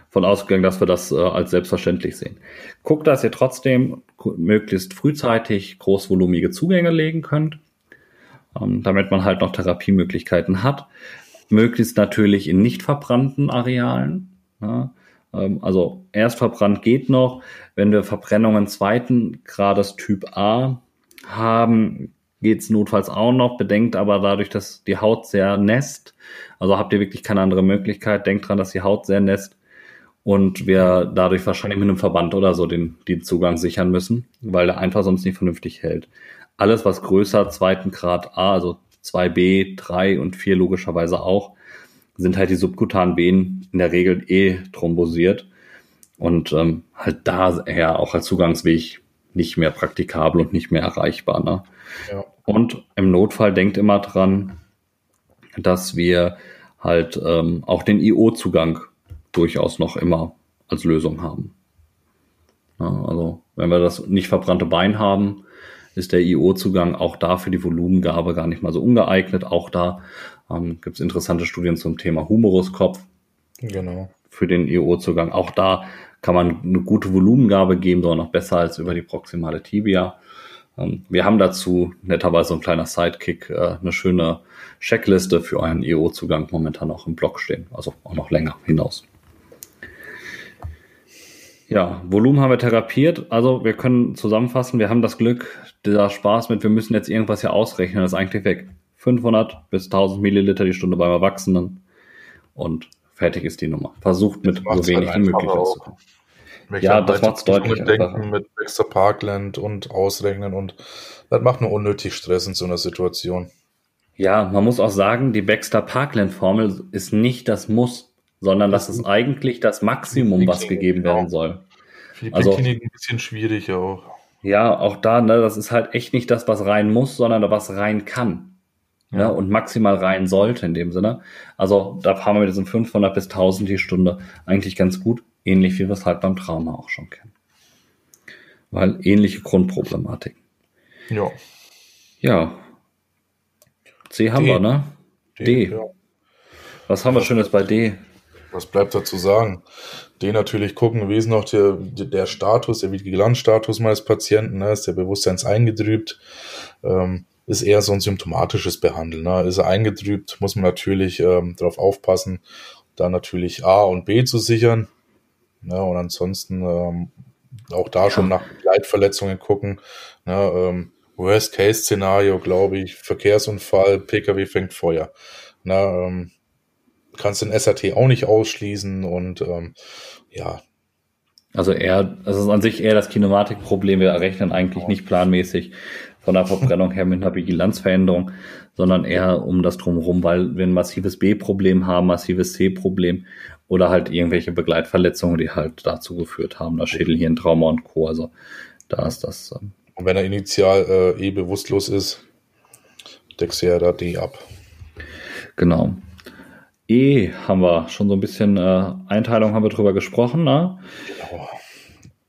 von ausgegangen, dass wir das äh, als selbstverständlich sehen. Guckt, dass ihr trotzdem möglichst frühzeitig großvolumige Zugänge legen könnt, ähm, damit man halt noch Therapiemöglichkeiten hat. Möglichst natürlich in nicht verbrannten Arealen. Ähm, also erst verbrannt geht noch. Wenn wir Verbrennungen zweiten Grades Typ A haben, geht's notfalls auch noch. Bedenkt aber dadurch, dass die Haut sehr nässt, also habt ihr wirklich keine andere Möglichkeit. Denkt dran, dass die Haut sehr nässt und wir dadurch wahrscheinlich mit einem Verband oder so den, den Zugang sichern müssen, weil der einfach sonst nicht vernünftig hält. Alles, was größer zweiten Grad A, also 2b, 3 und 4 logischerweise auch, sind halt die subkutanen Venen in der Regel eh thrombosiert und ähm, halt daher auch als Zugangsweg nicht mehr praktikabel und nicht mehr erreichbar. Ne? Ja. Und im Notfall denkt immer dran, dass wir halt ähm, auch den IO-Zugang durchaus noch immer als Lösung haben. Ja, also wenn wir das nicht verbrannte Bein haben, ist der IO-Zugang auch da für die Volumengabe gar nicht mal so ungeeignet. Auch da ähm, gibt es interessante Studien zum Thema Humeruskopf. Genau. Für den IO-Zugang. Auch da kann man eine gute Volumengabe geben, sondern noch besser als über die proximale Tibia. Ähm, wir haben dazu netterweise ein kleiner Sidekick, äh, eine schöne Checkliste für euren IO-Zugang momentan auch im Blog stehen, also auch noch länger hinaus. Ja, Volumen haben wir therapiert. Also wir können zusammenfassen, wir haben das Glück, dieser Spaß mit, wir müssen jetzt irgendwas hier ausrechnen, ist eigentlich weg. 500 bis 1000 Milliliter die Stunde beim Erwachsenen und fertig ist die Nummer. Versucht mit so wenig halt wie möglich auszukommen. Ja, das macht es deutlich Denken mit Baxter Parkland und Ausrechnen und das macht nur unnötig Stress in so einer Situation. Ja, man muss auch sagen, die Baxter Parkland Formel ist nicht das Muss sondern das, das ist eigentlich das Maximum, was gegeben werden genau. soll. Für die also, ein bisschen schwierig auch. Ja, auch da, ne, das ist halt echt nicht das, was rein muss, sondern was rein kann. Ne, ja. Ne, und maximal rein sollte in dem Sinne. Also da fahren wir mit diesen 500 bis 1000 die Stunde eigentlich ganz gut, ähnlich wie wir es halt beim Trauma auch schon kennen. Weil ähnliche Grundproblematiken. Ja. Ja. C haben D. wir, ne? D. D. Ja. Was haben wir Schönes bei D? Was bleibt da zu sagen? Den natürlich gucken, wie ist noch der, der Status, der Vigilanzstatus meines Patienten, ne? ist der Bewusstseins eingedrübt, ähm, ist eher so ein symptomatisches Behandeln. Ne? Ist er eingedrübt, muss man natürlich ähm, darauf aufpassen, da natürlich A und B zu sichern. Ne? Und ansonsten ähm, auch da schon nach Leitverletzungen gucken. Ne? Ähm, Worst-Case-Szenario, glaube ich, Verkehrsunfall, Pkw fängt Feuer. Ne? Ähm, kannst den SAT auch nicht ausschließen und ähm, ja. Also eher, also ist an sich eher das Kinematikproblem. Wir rechnen eigentlich nicht planmäßig von der Verbrennung her mit einer Vigilanzveränderung, sondern eher um das drumherum, weil wir ein massives B-Problem haben, massives C-Problem oder halt irgendwelche Begleitverletzungen, die halt dazu geführt haben, das Schädelhirntrauma und Co. Also da ist das. Ähm, und wenn er initial äh, eh bewusstlos ist, deckst du ja da D ab. Genau. E haben wir schon so ein bisschen äh, Einteilung haben wir drüber gesprochen, ne? Genau.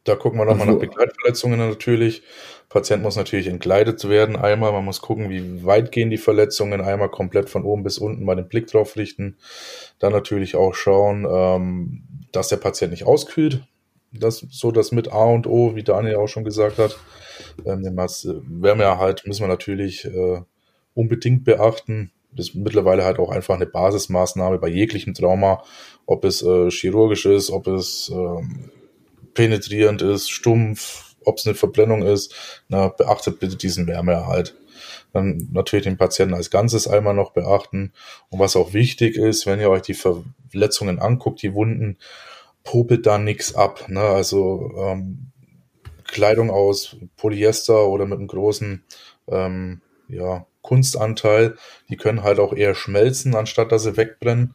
Da gucken wir nochmal nach Begleitverletzungen natürlich. Patient muss natürlich entkleidet werden einmal. Man muss gucken, wie weit gehen die Verletzungen. Einmal komplett von oben bis unten mal den Blick drauf richten. Dann natürlich auch schauen, ähm, dass der Patient nicht auskühlt. Das so das mit A und O, wie Daniel auch schon gesagt hat. Ähm, den Wärme halt müssen wir natürlich äh, unbedingt beachten ist mittlerweile halt auch einfach eine Basismaßnahme bei jeglichem Trauma, ob es äh, chirurgisch ist, ob es ähm, penetrierend ist, stumpf, ob es eine Verbrennung ist. Na, beachtet bitte diesen Wärmeerhalt. Dann natürlich den Patienten als Ganzes einmal noch beachten. Und was auch wichtig ist, wenn ihr euch die Verletzungen anguckt, die Wunden, popelt da nichts ab. Ne? Also ähm, Kleidung aus Polyester oder mit einem großen ähm, ja, Kunstanteil. Die können halt auch eher schmelzen, anstatt dass sie wegbrennen.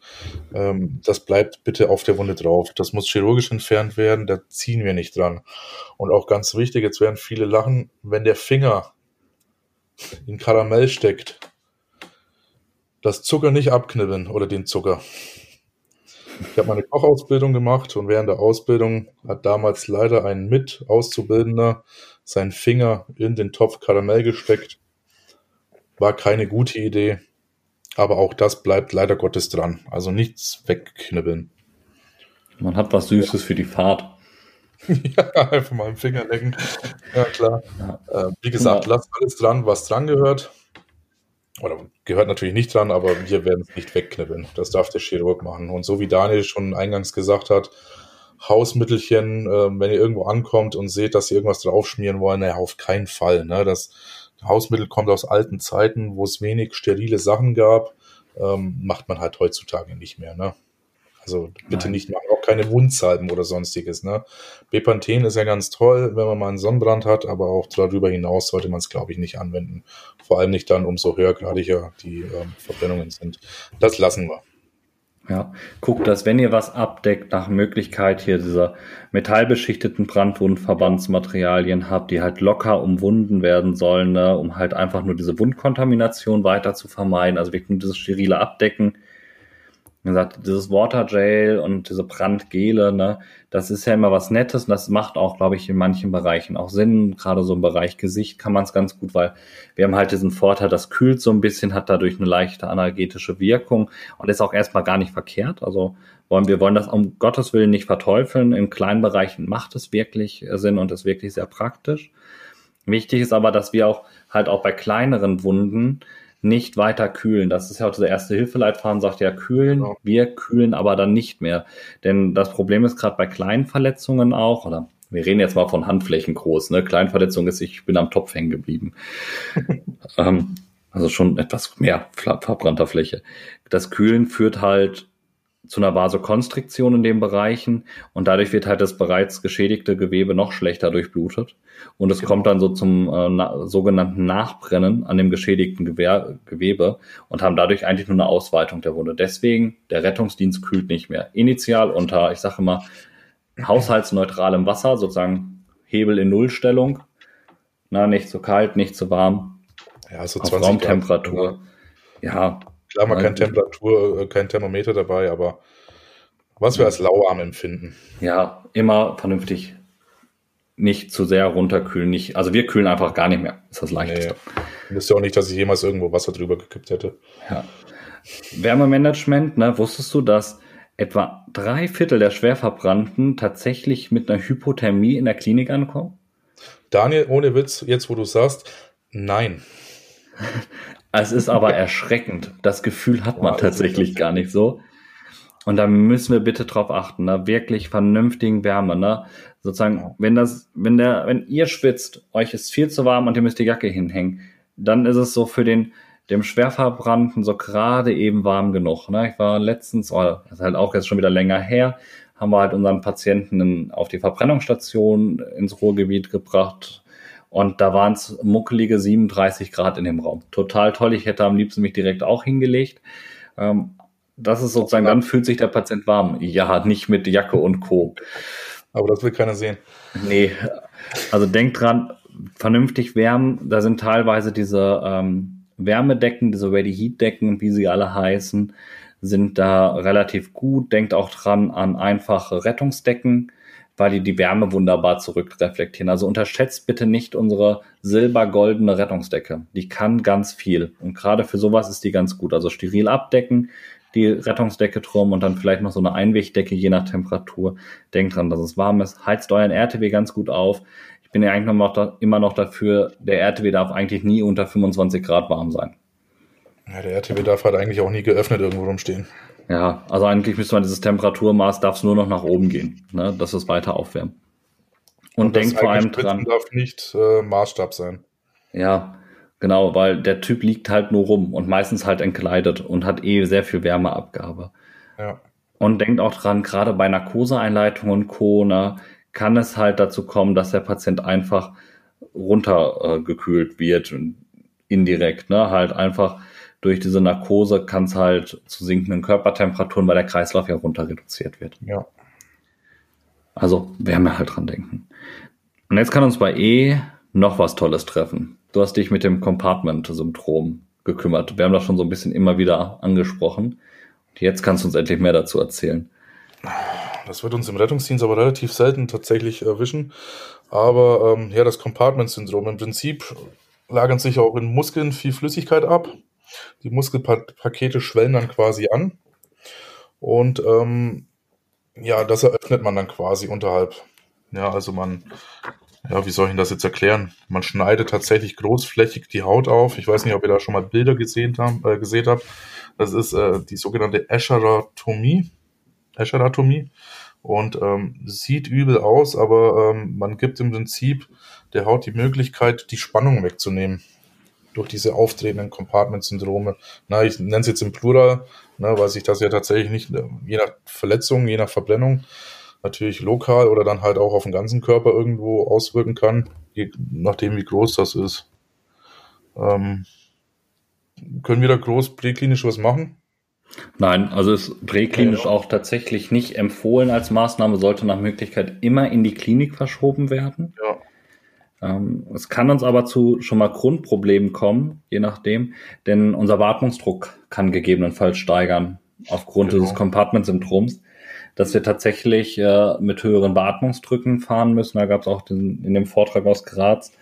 Ähm, das bleibt bitte auf der Wunde drauf. Das muss chirurgisch entfernt werden, da ziehen wir nicht dran. Und auch ganz wichtig, jetzt werden viele lachen, wenn der Finger in Karamell steckt, das Zucker nicht abknibbeln oder den Zucker. Ich habe meine Kochausbildung gemacht und während der Ausbildung hat damals leider ein Mit-Auszubildender seinen Finger in den Topf Karamell gesteckt. War keine gute Idee, aber auch das bleibt leider Gottes dran. Also nichts wegknibbeln. Man hat was Süßes für die Fahrt. ja, einfach mal im Finger lecken. Ja, klar. Ja. Äh, wie gesagt, ja. lasst alles dran, was dran gehört. Oder gehört natürlich nicht dran, aber wir werden es nicht wegknibbeln. Das darf der Chirurg machen. Und so wie Daniel schon eingangs gesagt hat, Hausmittelchen, äh, wenn ihr irgendwo ankommt und seht, dass sie irgendwas draufschmieren wollen, naja, auf keinen Fall. Ne? Das Hausmittel kommt aus alten Zeiten, wo es wenig sterile Sachen gab, ähm, macht man halt heutzutage nicht mehr. Ne? Also bitte Nein. nicht machen, auch keine Wundsalben oder sonstiges. Ne? Bepanthen ist ja ganz toll, wenn man mal einen Sonnenbrand hat, aber auch darüber hinaus sollte man es, glaube ich, nicht anwenden. Vor allem nicht dann, umso höhergradiger die ähm, Verbrennungen sind. Das lassen wir. Ja, guckt, dass wenn ihr was abdeckt, nach Möglichkeit hier dieser metallbeschichteten Brandwundverbandsmaterialien habt, die halt locker umwunden werden sollen, ne, um halt einfach nur diese Wundkontamination weiter zu vermeiden. Also wirklich nur dieses sterile Abdecken wie gesagt, dieses Water Gel und diese Brandgele, ne, das ist ja immer was Nettes und das macht auch, glaube ich, in manchen Bereichen auch Sinn. Gerade so im Bereich Gesicht kann man es ganz gut, weil wir haben halt diesen Vorteil, das kühlt so ein bisschen, hat dadurch eine leichte analgetische Wirkung und ist auch erstmal gar nicht verkehrt. Also wollen wir wollen das um Gottes Willen nicht verteufeln. In kleinen Bereichen macht es wirklich Sinn und ist wirklich sehr praktisch. Wichtig ist aber, dass wir auch halt auch bei kleineren Wunden nicht weiter kühlen. Das ist ja auch dieser erste Hilfeleitfaden, sagt ja kühlen. Genau. Wir kühlen aber dann nicht mehr. Denn das Problem ist gerade bei kleinen Verletzungen auch, oder wir reden jetzt mal von Handflächen groß, ne? Kleinverletzung ist, ich bin am Topf hängen geblieben. ähm, also schon etwas mehr verbrannter Fläche. Das Kühlen führt halt zu einer Vasokonstriktion in den Bereichen und dadurch wird halt das bereits geschädigte Gewebe noch schlechter durchblutet und es genau. kommt dann so zum äh, na, sogenannten Nachbrennen an dem geschädigten Gewehr, Gewebe und haben dadurch eigentlich nur eine Ausweitung der Wunde. Deswegen, der Rettungsdienst kühlt nicht mehr. Initial unter, ich sage immer, haushaltsneutralem Wasser, sozusagen Hebel in Nullstellung, na, nicht zu kalt, nicht zu warm, ja, so auf Raumtemperatur. Grad, ja, Klar, man keine Temperatur, äh, kein Thermometer dabei, aber was wir als lauwarm empfinden. Ja, immer vernünftig nicht zu sehr runterkühlen. Nicht, also wir kühlen einfach gar nicht mehr. Ist das leichteste. Nee. Wisst ja auch nicht, dass ich jemals irgendwo Wasser drüber gekippt hätte. Ja. Wärmemanagement, ne, wusstest du, dass etwa drei Viertel der Schwerverbrannten tatsächlich mit einer Hypothermie in der Klinik ankommen? Daniel, ohne Witz, jetzt wo du sagst, nein. Es ist aber erschreckend. Das Gefühl hat man tatsächlich gar nicht so. Und da müssen wir bitte drauf achten, ne? wirklich vernünftigen Wärme, ne? Sozusagen, wenn das, wenn der, wenn ihr schwitzt, euch ist viel zu warm und ihr müsst die Jacke hinhängen, dann ist es so für den, dem Schwerverbrannten so gerade eben warm genug. Ne? Ich war letztens, oh, das ist halt auch jetzt schon wieder länger her, haben wir halt unseren Patienten auf die Verbrennungsstation ins Ruhrgebiet gebracht, und da waren es muckelige 37 Grad in dem Raum. Total toll. Ich hätte am liebsten mich direkt auch hingelegt. Ähm, das ist sozusagen, dann fühlt sich der Patient warm. Ja, nicht mit Jacke und Co. Aber das will keiner sehen. Nee, also denkt dran, vernünftig wärmen. Da sind teilweise diese ähm, Wärmedecken, diese Ready Heat Decken, wie sie alle heißen, sind da relativ gut. Denkt auch dran an einfache Rettungsdecken weil die die Wärme wunderbar zurückreflektieren. Also unterschätzt bitte nicht unsere silbergoldene Rettungsdecke. Die kann ganz viel. Und gerade für sowas ist die ganz gut. Also steril abdecken, die Rettungsdecke drum und dann vielleicht noch so eine Einwegdecke je nach Temperatur. Denkt dran, dass es warm ist. Heizt euren RTW ganz gut auf. Ich bin ja eigentlich noch da, immer noch dafür, der RTW darf eigentlich nie unter 25 Grad warm sein. Ja, der RTW darf halt eigentlich auch nie geöffnet irgendwo rumstehen. Ja, also eigentlich müsste man dieses Temperaturmaß darf es nur noch nach oben gehen, ne, dass es weiter aufwärmt. Und, Und denkt vor allem dran. darf nicht äh, Maßstab sein. Ja, genau, weil der Typ liegt halt nur rum und meistens halt entkleidet und hat eh sehr viel Wärmeabgabe. Ja. Und denkt auch dran, gerade bei Narkoseeinleitungen und Co. Ne, kann es halt dazu kommen, dass der Patient einfach runtergekühlt äh, wird. indirekt, ne? Halt einfach durch diese Narkose kann es halt zu sinkenden Körpertemperaturen, weil der Kreislauf ja runter reduziert wird. Ja. Also werden wir halt dran denken. Und jetzt kann uns bei E noch was Tolles treffen. Du hast dich mit dem Compartment-Syndrom gekümmert. Wir haben das schon so ein bisschen immer wieder angesprochen. Und jetzt kannst du uns endlich mehr dazu erzählen. Das wird uns im Rettungsdienst aber relativ selten tatsächlich erwischen. Aber ähm, ja, das Compartment-Syndrom im Prinzip lagern sich auch in Muskeln viel Flüssigkeit ab. Die Muskelpakete schwellen dann quasi an. Und ähm, ja, das eröffnet man dann quasi unterhalb. Ja, also man, ja, wie soll ich Ihnen das jetzt erklären? Man schneidet tatsächlich großflächig die Haut auf. Ich weiß nicht, ob ihr da schon mal Bilder gesehen, haben, äh, gesehen habt. Das ist äh, die sogenannte Escheratomie. Escheratomie. Und ähm, sieht übel aus, aber ähm, man gibt im Prinzip der Haut die Möglichkeit, die Spannung wegzunehmen durch diese auftretenden Compartment-Syndrome. Na, ich nenne es jetzt im Plural, ne, weil sich das ja tatsächlich nicht, äh, je nach Verletzung, je nach Verbrennung, natürlich lokal oder dann halt auch auf den ganzen Körper irgendwo auswirken kann, je nachdem wie groß das ist. Ähm, können wir da groß präklinisch was machen? Nein, also ist präklinisch ja. auch tatsächlich nicht empfohlen als Maßnahme, sollte nach Möglichkeit immer in die Klinik verschoben werden. Ja. Ähm, es kann uns aber zu schon mal Grundproblemen kommen, je nachdem, denn unser Beatmungsdruck kann gegebenenfalls steigern aufgrund genau. dieses Compartment-Syndroms, dass wir tatsächlich äh, mit höheren Beatmungsdrücken fahren müssen. Da gab es auch den, in dem Vortrag aus Graz,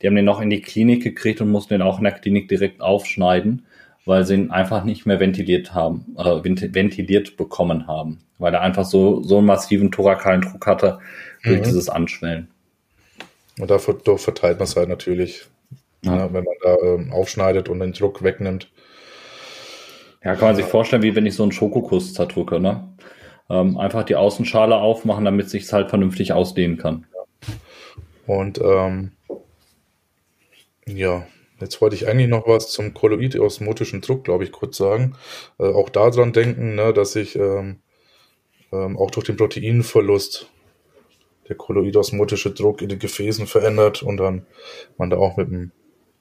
die haben den noch in die Klinik gekriegt und mussten den auch in der Klinik direkt aufschneiden, weil sie ihn einfach nicht mehr ventiliert haben, äh, ventiliert bekommen haben, weil er einfach so, so einen massiven thorakalen Druck hatte durch mhm. dieses Anschwellen. Und dafür verteilt man es halt natürlich, ja. Ja, wenn man da ähm, aufschneidet und den Druck wegnimmt. Ja, kann man sich vorstellen, wie wenn ich so einen Schokokuss zerdrücke, ne? Ähm, einfach die Außenschale aufmachen, damit sich halt vernünftig ausdehnen kann. Und ähm, ja, jetzt wollte ich eigentlich noch was zum kolloidosmotischen Druck, glaube ich, kurz sagen. Äh, auch daran denken, ne, dass ich ähm, ähm, auch durch den Proteinverlust der kolloidosmotische Druck in den Gefäßen verändert und dann man da auch mit dem,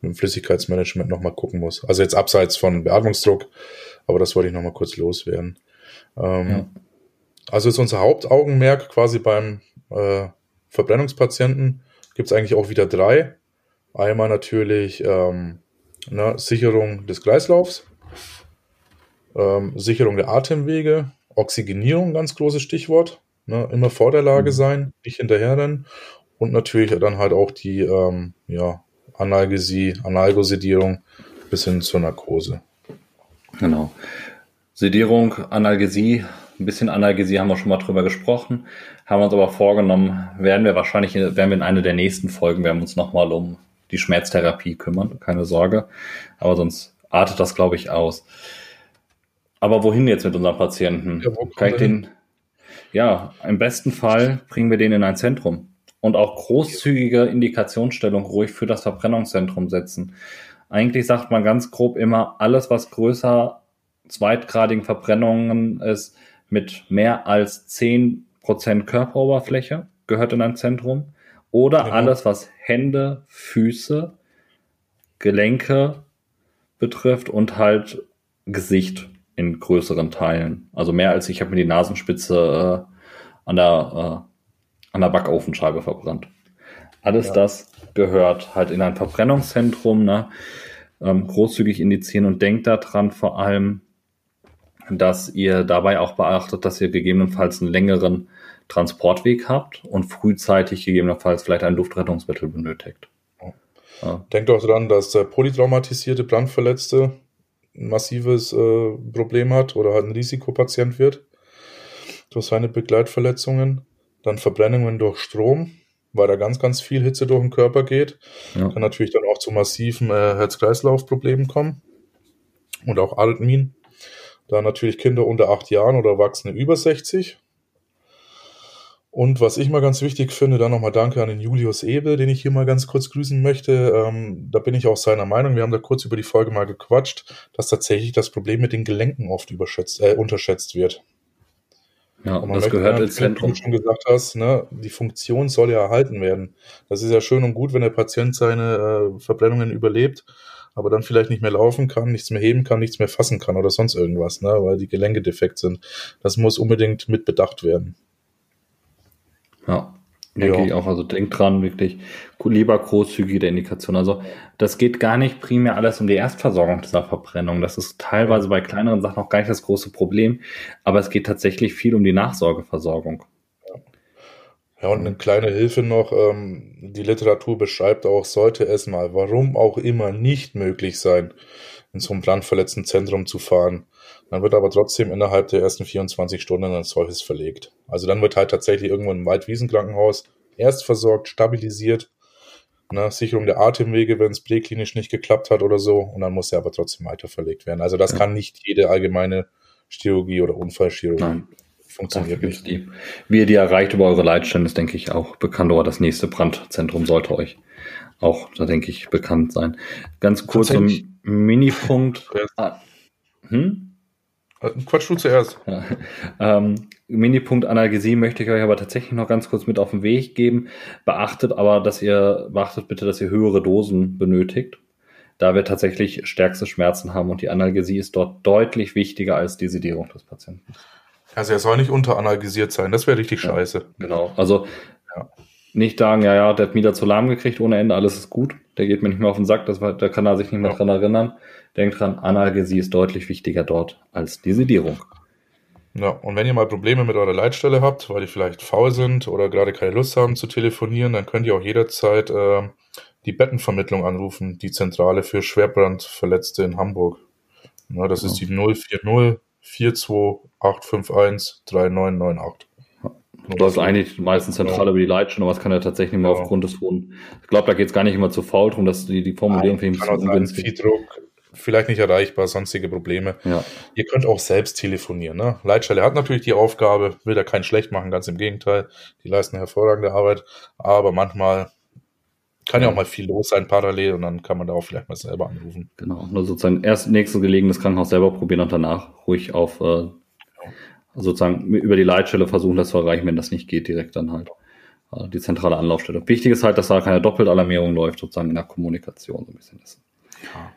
mit dem Flüssigkeitsmanagement nochmal gucken muss. Also jetzt abseits von Beatmungsdruck, aber das wollte ich nochmal kurz loswerden. Ähm, ja. Also ist unser Hauptaugenmerk quasi beim äh, Verbrennungspatienten gibt es eigentlich auch wieder drei. Einmal natürlich ähm, ne, Sicherung des Kreislaufs, ähm, Sicherung der Atemwege, Oxygenierung, ganz großes Stichwort. Ne? Immer vor der Lage mhm. sein, nicht hinterherrennen. Und natürlich dann halt auch die ähm, ja, Analgesie, Analgosedierung bis hin zur Narkose. Genau. Sedierung, Analgesie, ein bisschen Analgesie haben wir schon mal drüber gesprochen, haben wir uns aber vorgenommen, werden wir wahrscheinlich, werden wir in einer der nächsten Folgen, werden wir uns nochmal um die Schmerztherapie kümmern, keine Sorge. Aber sonst artet das, glaube ich, aus. Aber wohin jetzt mit unseren Patienten? Ja, Kann ich den, ja, im besten Fall bringen wir den in ein Zentrum und auch großzügige Indikationsstellung ruhig für das Verbrennungszentrum setzen. Eigentlich sagt man ganz grob immer, alles, was größer zweitgradigen Verbrennungen ist, mit mehr als zehn Prozent Körperoberfläche, gehört in ein Zentrum. Oder genau. alles, was Hände, Füße, Gelenke betrifft und halt Gesicht in größeren Teilen. Also mehr als ich habe mir die Nasenspitze äh, an der äh, an der Backofenscheibe verbrannt. Alles ja. das gehört halt in ein Verbrennungszentrum, ne? Ähm, großzügig indizieren und denkt daran vor allem, dass ihr dabei auch beachtet, dass ihr gegebenenfalls einen längeren Transportweg habt und frühzeitig gegebenenfalls vielleicht ein Luftrettungsmittel benötigt. Denkt auch daran, dass der polytraumatisierte Brandverletzte ein massives äh, Problem hat oder halt ein Risikopatient wird durch seine Begleitverletzungen. Dann Verbrennungen durch Strom, weil da ganz, ganz viel Hitze durch den Körper geht. Ja. Kann natürlich dann auch zu massiven äh, Herz-Kreislauf-Problemen kommen. Und auch Arrhythmien. Da natürlich Kinder unter acht Jahren oder Erwachsene über 60. Und was ich mal ganz wichtig finde, dann nochmal Danke an den Julius Ebel, den ich hier mal ganz kurz grüßen möchte. Ähm, da bin ich auch seiner Meinung. Wir haben da kurz über die Folge mal gequatscht, dass tatsächlich das Problem mit den Gelenken oft überschätzt, äh, unterschätzt wird. Ja, und das gehört ins Zentrum. Wie du schon gesagt hast, ne, die Funktion soll ja erhalten werden. Das ist ja schön und gut, wenn der Patient seine äh, Verbrennungen überlebt. aber dann vielleicht nicht mehr laufen kann, nichts mehr heben kann, nichts mehr fassen kann oder sonst irgendwas, ne, weil die Gelenke defekt sind. Das muss unbedingt mit bedacht werden. Ja, denke ja. ich auch. Also denkt dran, wirklich lieber großzügige Indikation. Also das geht gar nicht primär alles um die Erstversorgung dieser Verbrennung. Das ist teilweise bei kleineren Sachen auch gar nicht das große Problem, aber es geht tatsächlich viel um die Nachsorgeversorgung. Ja, und eine kleine Hilfe noch, ähm, die Literatur beschreibt auch, sollte es mal, warum auch immer, nicht möglich sein, in so einem brandverletzten Zentrum zu fahren. Dann wird aber trotzdem innerhalb der ersten 24 Stunden ein solches verlegt. Also dann wird halt tatsächlich irgendwo im Waldwiesenkrankenhaus erst versorgt, stabilisiert, ne, Sicherung der Atemwege, wenn es präklinisch nicht geklappt hat oder so, und dann muss er aber trotzdem weiter verlegt werden. Also das ja. kann nicht jede allgemeine Chirurgie oder Unfallchirurgie. Nein funktioniert nicht. Die, wie ihr die erreicht über eure Leitstellen, ist, denke ich, auch bekannt. Aber das nächste Brandzentrum sollte euch auch, da denke ich, bekannt sein. Ganz kurz ein Minipunkt. Ah, hm? Äh, Quatsch du zuerst. Ja. Ähm, Minipunkt Analgesie möchte ich euch aber tatsächlich noch ganz kurz mit auf den Weg geben. Beachtet aber, dass ihr, beachtet bitte, dass ihr höhere Dosen benötigt, da wir tatsächlich stärkste Schmerzen haben und die Analgesie ist dort deutlich wichtiger als die Sedierung des Patienten. Also er soll nicht unteranalgesiert sein, das wäre richtig ja, scheiße. Genau, also ja. nicht sagen, ja, ja, der hat mir zu lahm gekriegt ohne Ende, alles ist gut, der geht mir nicht mehr auf den Sack, das war, da kann er sich nicht mehr ja. dran erinnern. Denkt dran, Analgesie ist deutlich wichtiger dort als die Sedierung. Ja, und wenn ihr mal Probleme mit eurer Leitstelle habt, weil die vielleicht faul sind oder gerade keine Lust haben zu telefonieren, dann könnt ihr auch jederzeit äh, die Bettenvermittlung anrufen, die Zentrale für Schwerbrandverletzte in Hamburg. Ja, das genau. ist die 040 42851 3998. Läuft eigentlich meistens zentral ja. über die Leitstelle, aber es kann ja tatsächlich mal ja. aufgrund des hohen. Ich glaube, da geht es gar nicht immer zu faul drum, dass die, die Formulierung Nein, für ihn ungünstig Viehdruck, vielleicht nicht erreichbar, sonstige Probleme. Ja. Ihr könnt auch selbst telefonieren. Ne? Leitstelle hat natürlich die Aufgabe, will da keinen schlecht machen, ganz im Gegenteil. Die leisten hervorragende Arbeit, aber manchmal kann ja auch mal viel los sein parallel und dann kann man da auch vielleicht mal selber anrufen. Genau, nur sozusagen erst nächstes gelegenes Krankenhaus selber probieren und danach ruhig auf äh, sozusagen über die Leitstelle versuchen, das zu erreichen, wenn das nicht geht, direkt dann halt äh, die zentrale Anlaufstelle. Wichtig ist halt, dass da keine Doppeltalarmierung läuft, sozusagen in der Kommunikation so ein bisschen ist. Ja.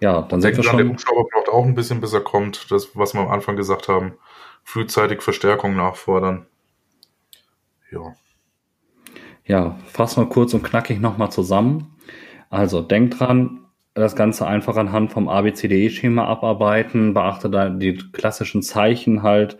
Ja, dann sind wir schon. Der Hubschrauber braucht auch ein bisschen, bis er kommt. Das, was wir am Anfang gesagt haben. Frühzeitig Verstärkung nachfordern. Ja. Ja, fassen wir kurz und knackig nochmal zusammen. Also denkt dran, das Ganze einfach anhand vom ABCDE-Schema abarbeiten, beachte da die klassischen Zeichen halt.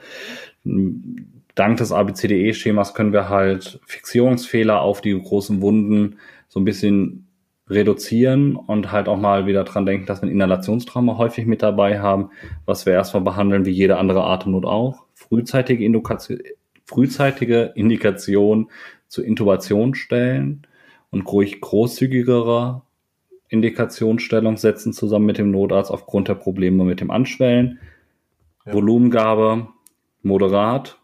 Dank des ABCDE-Schemas können wir halt Fixierungsfehler auf die großen Wunden so ein bisschen reduzieren und halt auch mal wieder dran denken, dass wir ein Inhalationstrauma häufig mit dabei haben, was wir erstmal behandeln wie jede andere Atemnot auch. Frühzeitige Indikation, frühzeitige Indikation zu Intubation stellen und ruhig großzügigere Indikationsstellung setzen zusammen mit dem Notarzt aufgrund der Probleme mit dem Anschwellen. Ja. Volumengabe moderat.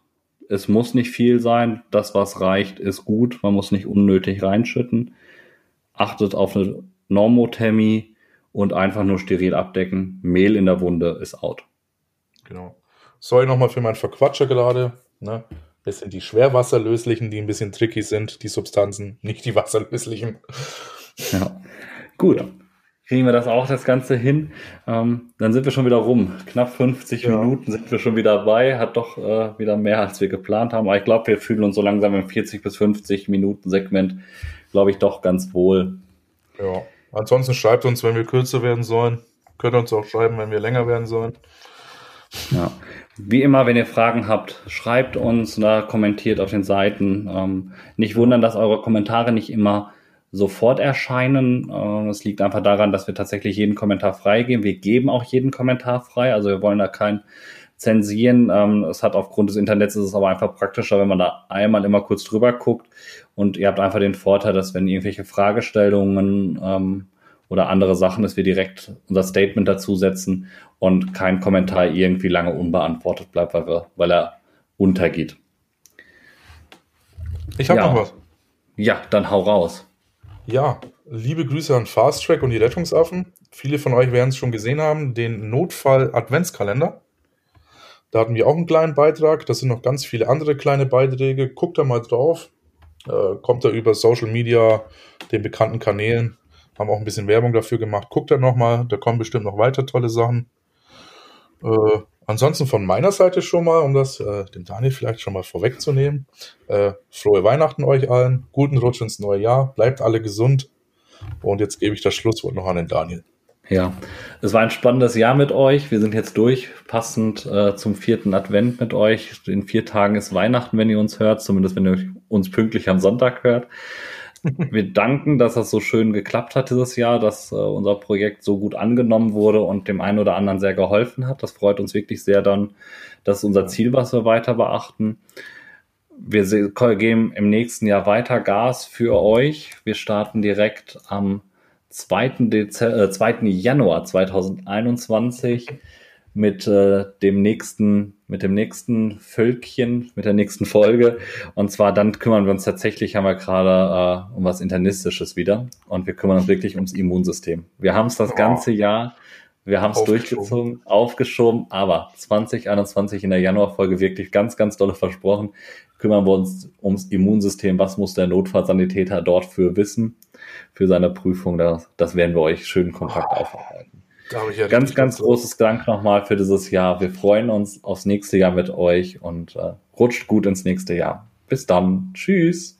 Es muss nicht viel sein. Das, was reicht, ist gut. Man muss nicht unnötig reinschütten. Achtet auf eine Normothermie und einfach nur steril abdecken. Mehl in der Wunde ist out. Genau. Sorry nochmal für meinen Verquatscher gerade. Ne? Das sind die schwerwasserlöslichen, die ein bisschen tricky sind, die Substanzen, nicht die wasserlöslichen. Ja, gut. Kriegen wir das auch das Ganze hin? Ähm, dann sind wir schon wieder rum. Knapp 50 ja. Minuten sind wir schon wieder bei. Hat doch äh, wieder mehr, als wir geplant haben. Aber ich glaube, wir fühlen uns so langsam im 40 bis 50 Minuten Segment, glaube ich, doch ganz wohl. Ja. Ansonsten schreibt uns, wenn wir kürzer werden sollen. Könnt ihr uns auch schreiben, wenn wir länger werden sollen. Ja. Wie immer, wenn ihr Fragen habt, schreibt uns, oder ne, kommentiert auf den Seiten. Ähm, nicht wundern, dass eure Kommentare nicht immer sofort erscheinen. Äh, es liegt einfach daran, dass wir tatsächlich jeden Kommentar freigeben. Wir geben auch jeden Kommentar frei, also wir wollen da kein zensieren. Ähm, es hat aufgrund des Internets ist es aber einfach praktischer, wenn man da einmal immer kurz drüber guckt und ihr habt einfach den Vorteil, dass wenn irgendwelche Fragestellungen ähm, oder andere Sachen, dass wir direkt unser Statement dazu setzen und kein Kommentar irgendwie lange unbeantwortet bleibt, weil, wir, weil er untergeht. Ich habe ja. noch was. Ja, dann hau raus. Ja, liebe Grüße an Fast Track und die Rettungsaffen. Viele von euch werden es schon gesehen haben, den Notfall-Adventskalender. Da hatten wir auch einen kleinen Beitrag. Das sind noch ganz viele andere kleine Beiträge. Guckt da mal drauf. Äh, kommt da über Social Media, den bekannten Kanälen haben auch ein bisschen Werbung dafür gemacht. Guckt da nochmal, da kommen bestimmt noch weiter tolle Sachen. Äh, ansonsten von meiner Seite schon mal, um das äh, dem Daniel vielleicht schon mal vorwegzunehmen. Äh, frohe Weihnachten euch allen, guten Rutsch ins neue Jahr, bleibt alle gesund. Und jetzt gebe ich das Schlusswort noch an den Daniel. Ja, es war ein spannendes Jahr mit euch. Wir sind jetzt durch, passend äh, zum vierten Advent mit euch. In vier Tagen ist Weihnachten, wenn ihr uns hört, zumindest wenn ihr uns pünktlich am Sonntag hört. Wir danken, dass das so schön geklappt hat dieses Jahr, dass äh, unser Projekt so gut angenommen wurde und dem einen oder anderen sehr geholfen hat. Das freut uns wirklich sehr dann. Das ist unser Ziel, was wir weiter beachten. Wir geben im nächsten Jahr weiter Gas für euch. Wir starten direkt am 2. Dezember, äh, 2. Januar 2021 mit äh, dem nächsten, mit dem nächsten Völkchen, mit der nächsten Folge. Und zwar dann kümmern wir uns tatsächlich, haben wir gerade äh, um was Internistisches wieder. Und wir kümmern uns wirklich ums Immunsystem. Wir haben es das oh. ganze Jahr, wir haben es durchgezogen, aufgeschoben, aber 2021 in der Januarfolge wirklich ganz, ganz dolle versprochen. Kümmern wir uns ums Immunsystem. Was muss der Notfallsanitäter dort für wissen? Für seine Prüfung. Das, das werden wir euch schön kompakt oh. aufarbeiten. Ja ganz, ganz großes Dank nochmal für dieses Jahr. Wir freuen uns aufs nächste Jahr mit euch und äh, rutscht gut ins nächste Jahr. Bis dann. Tschüss.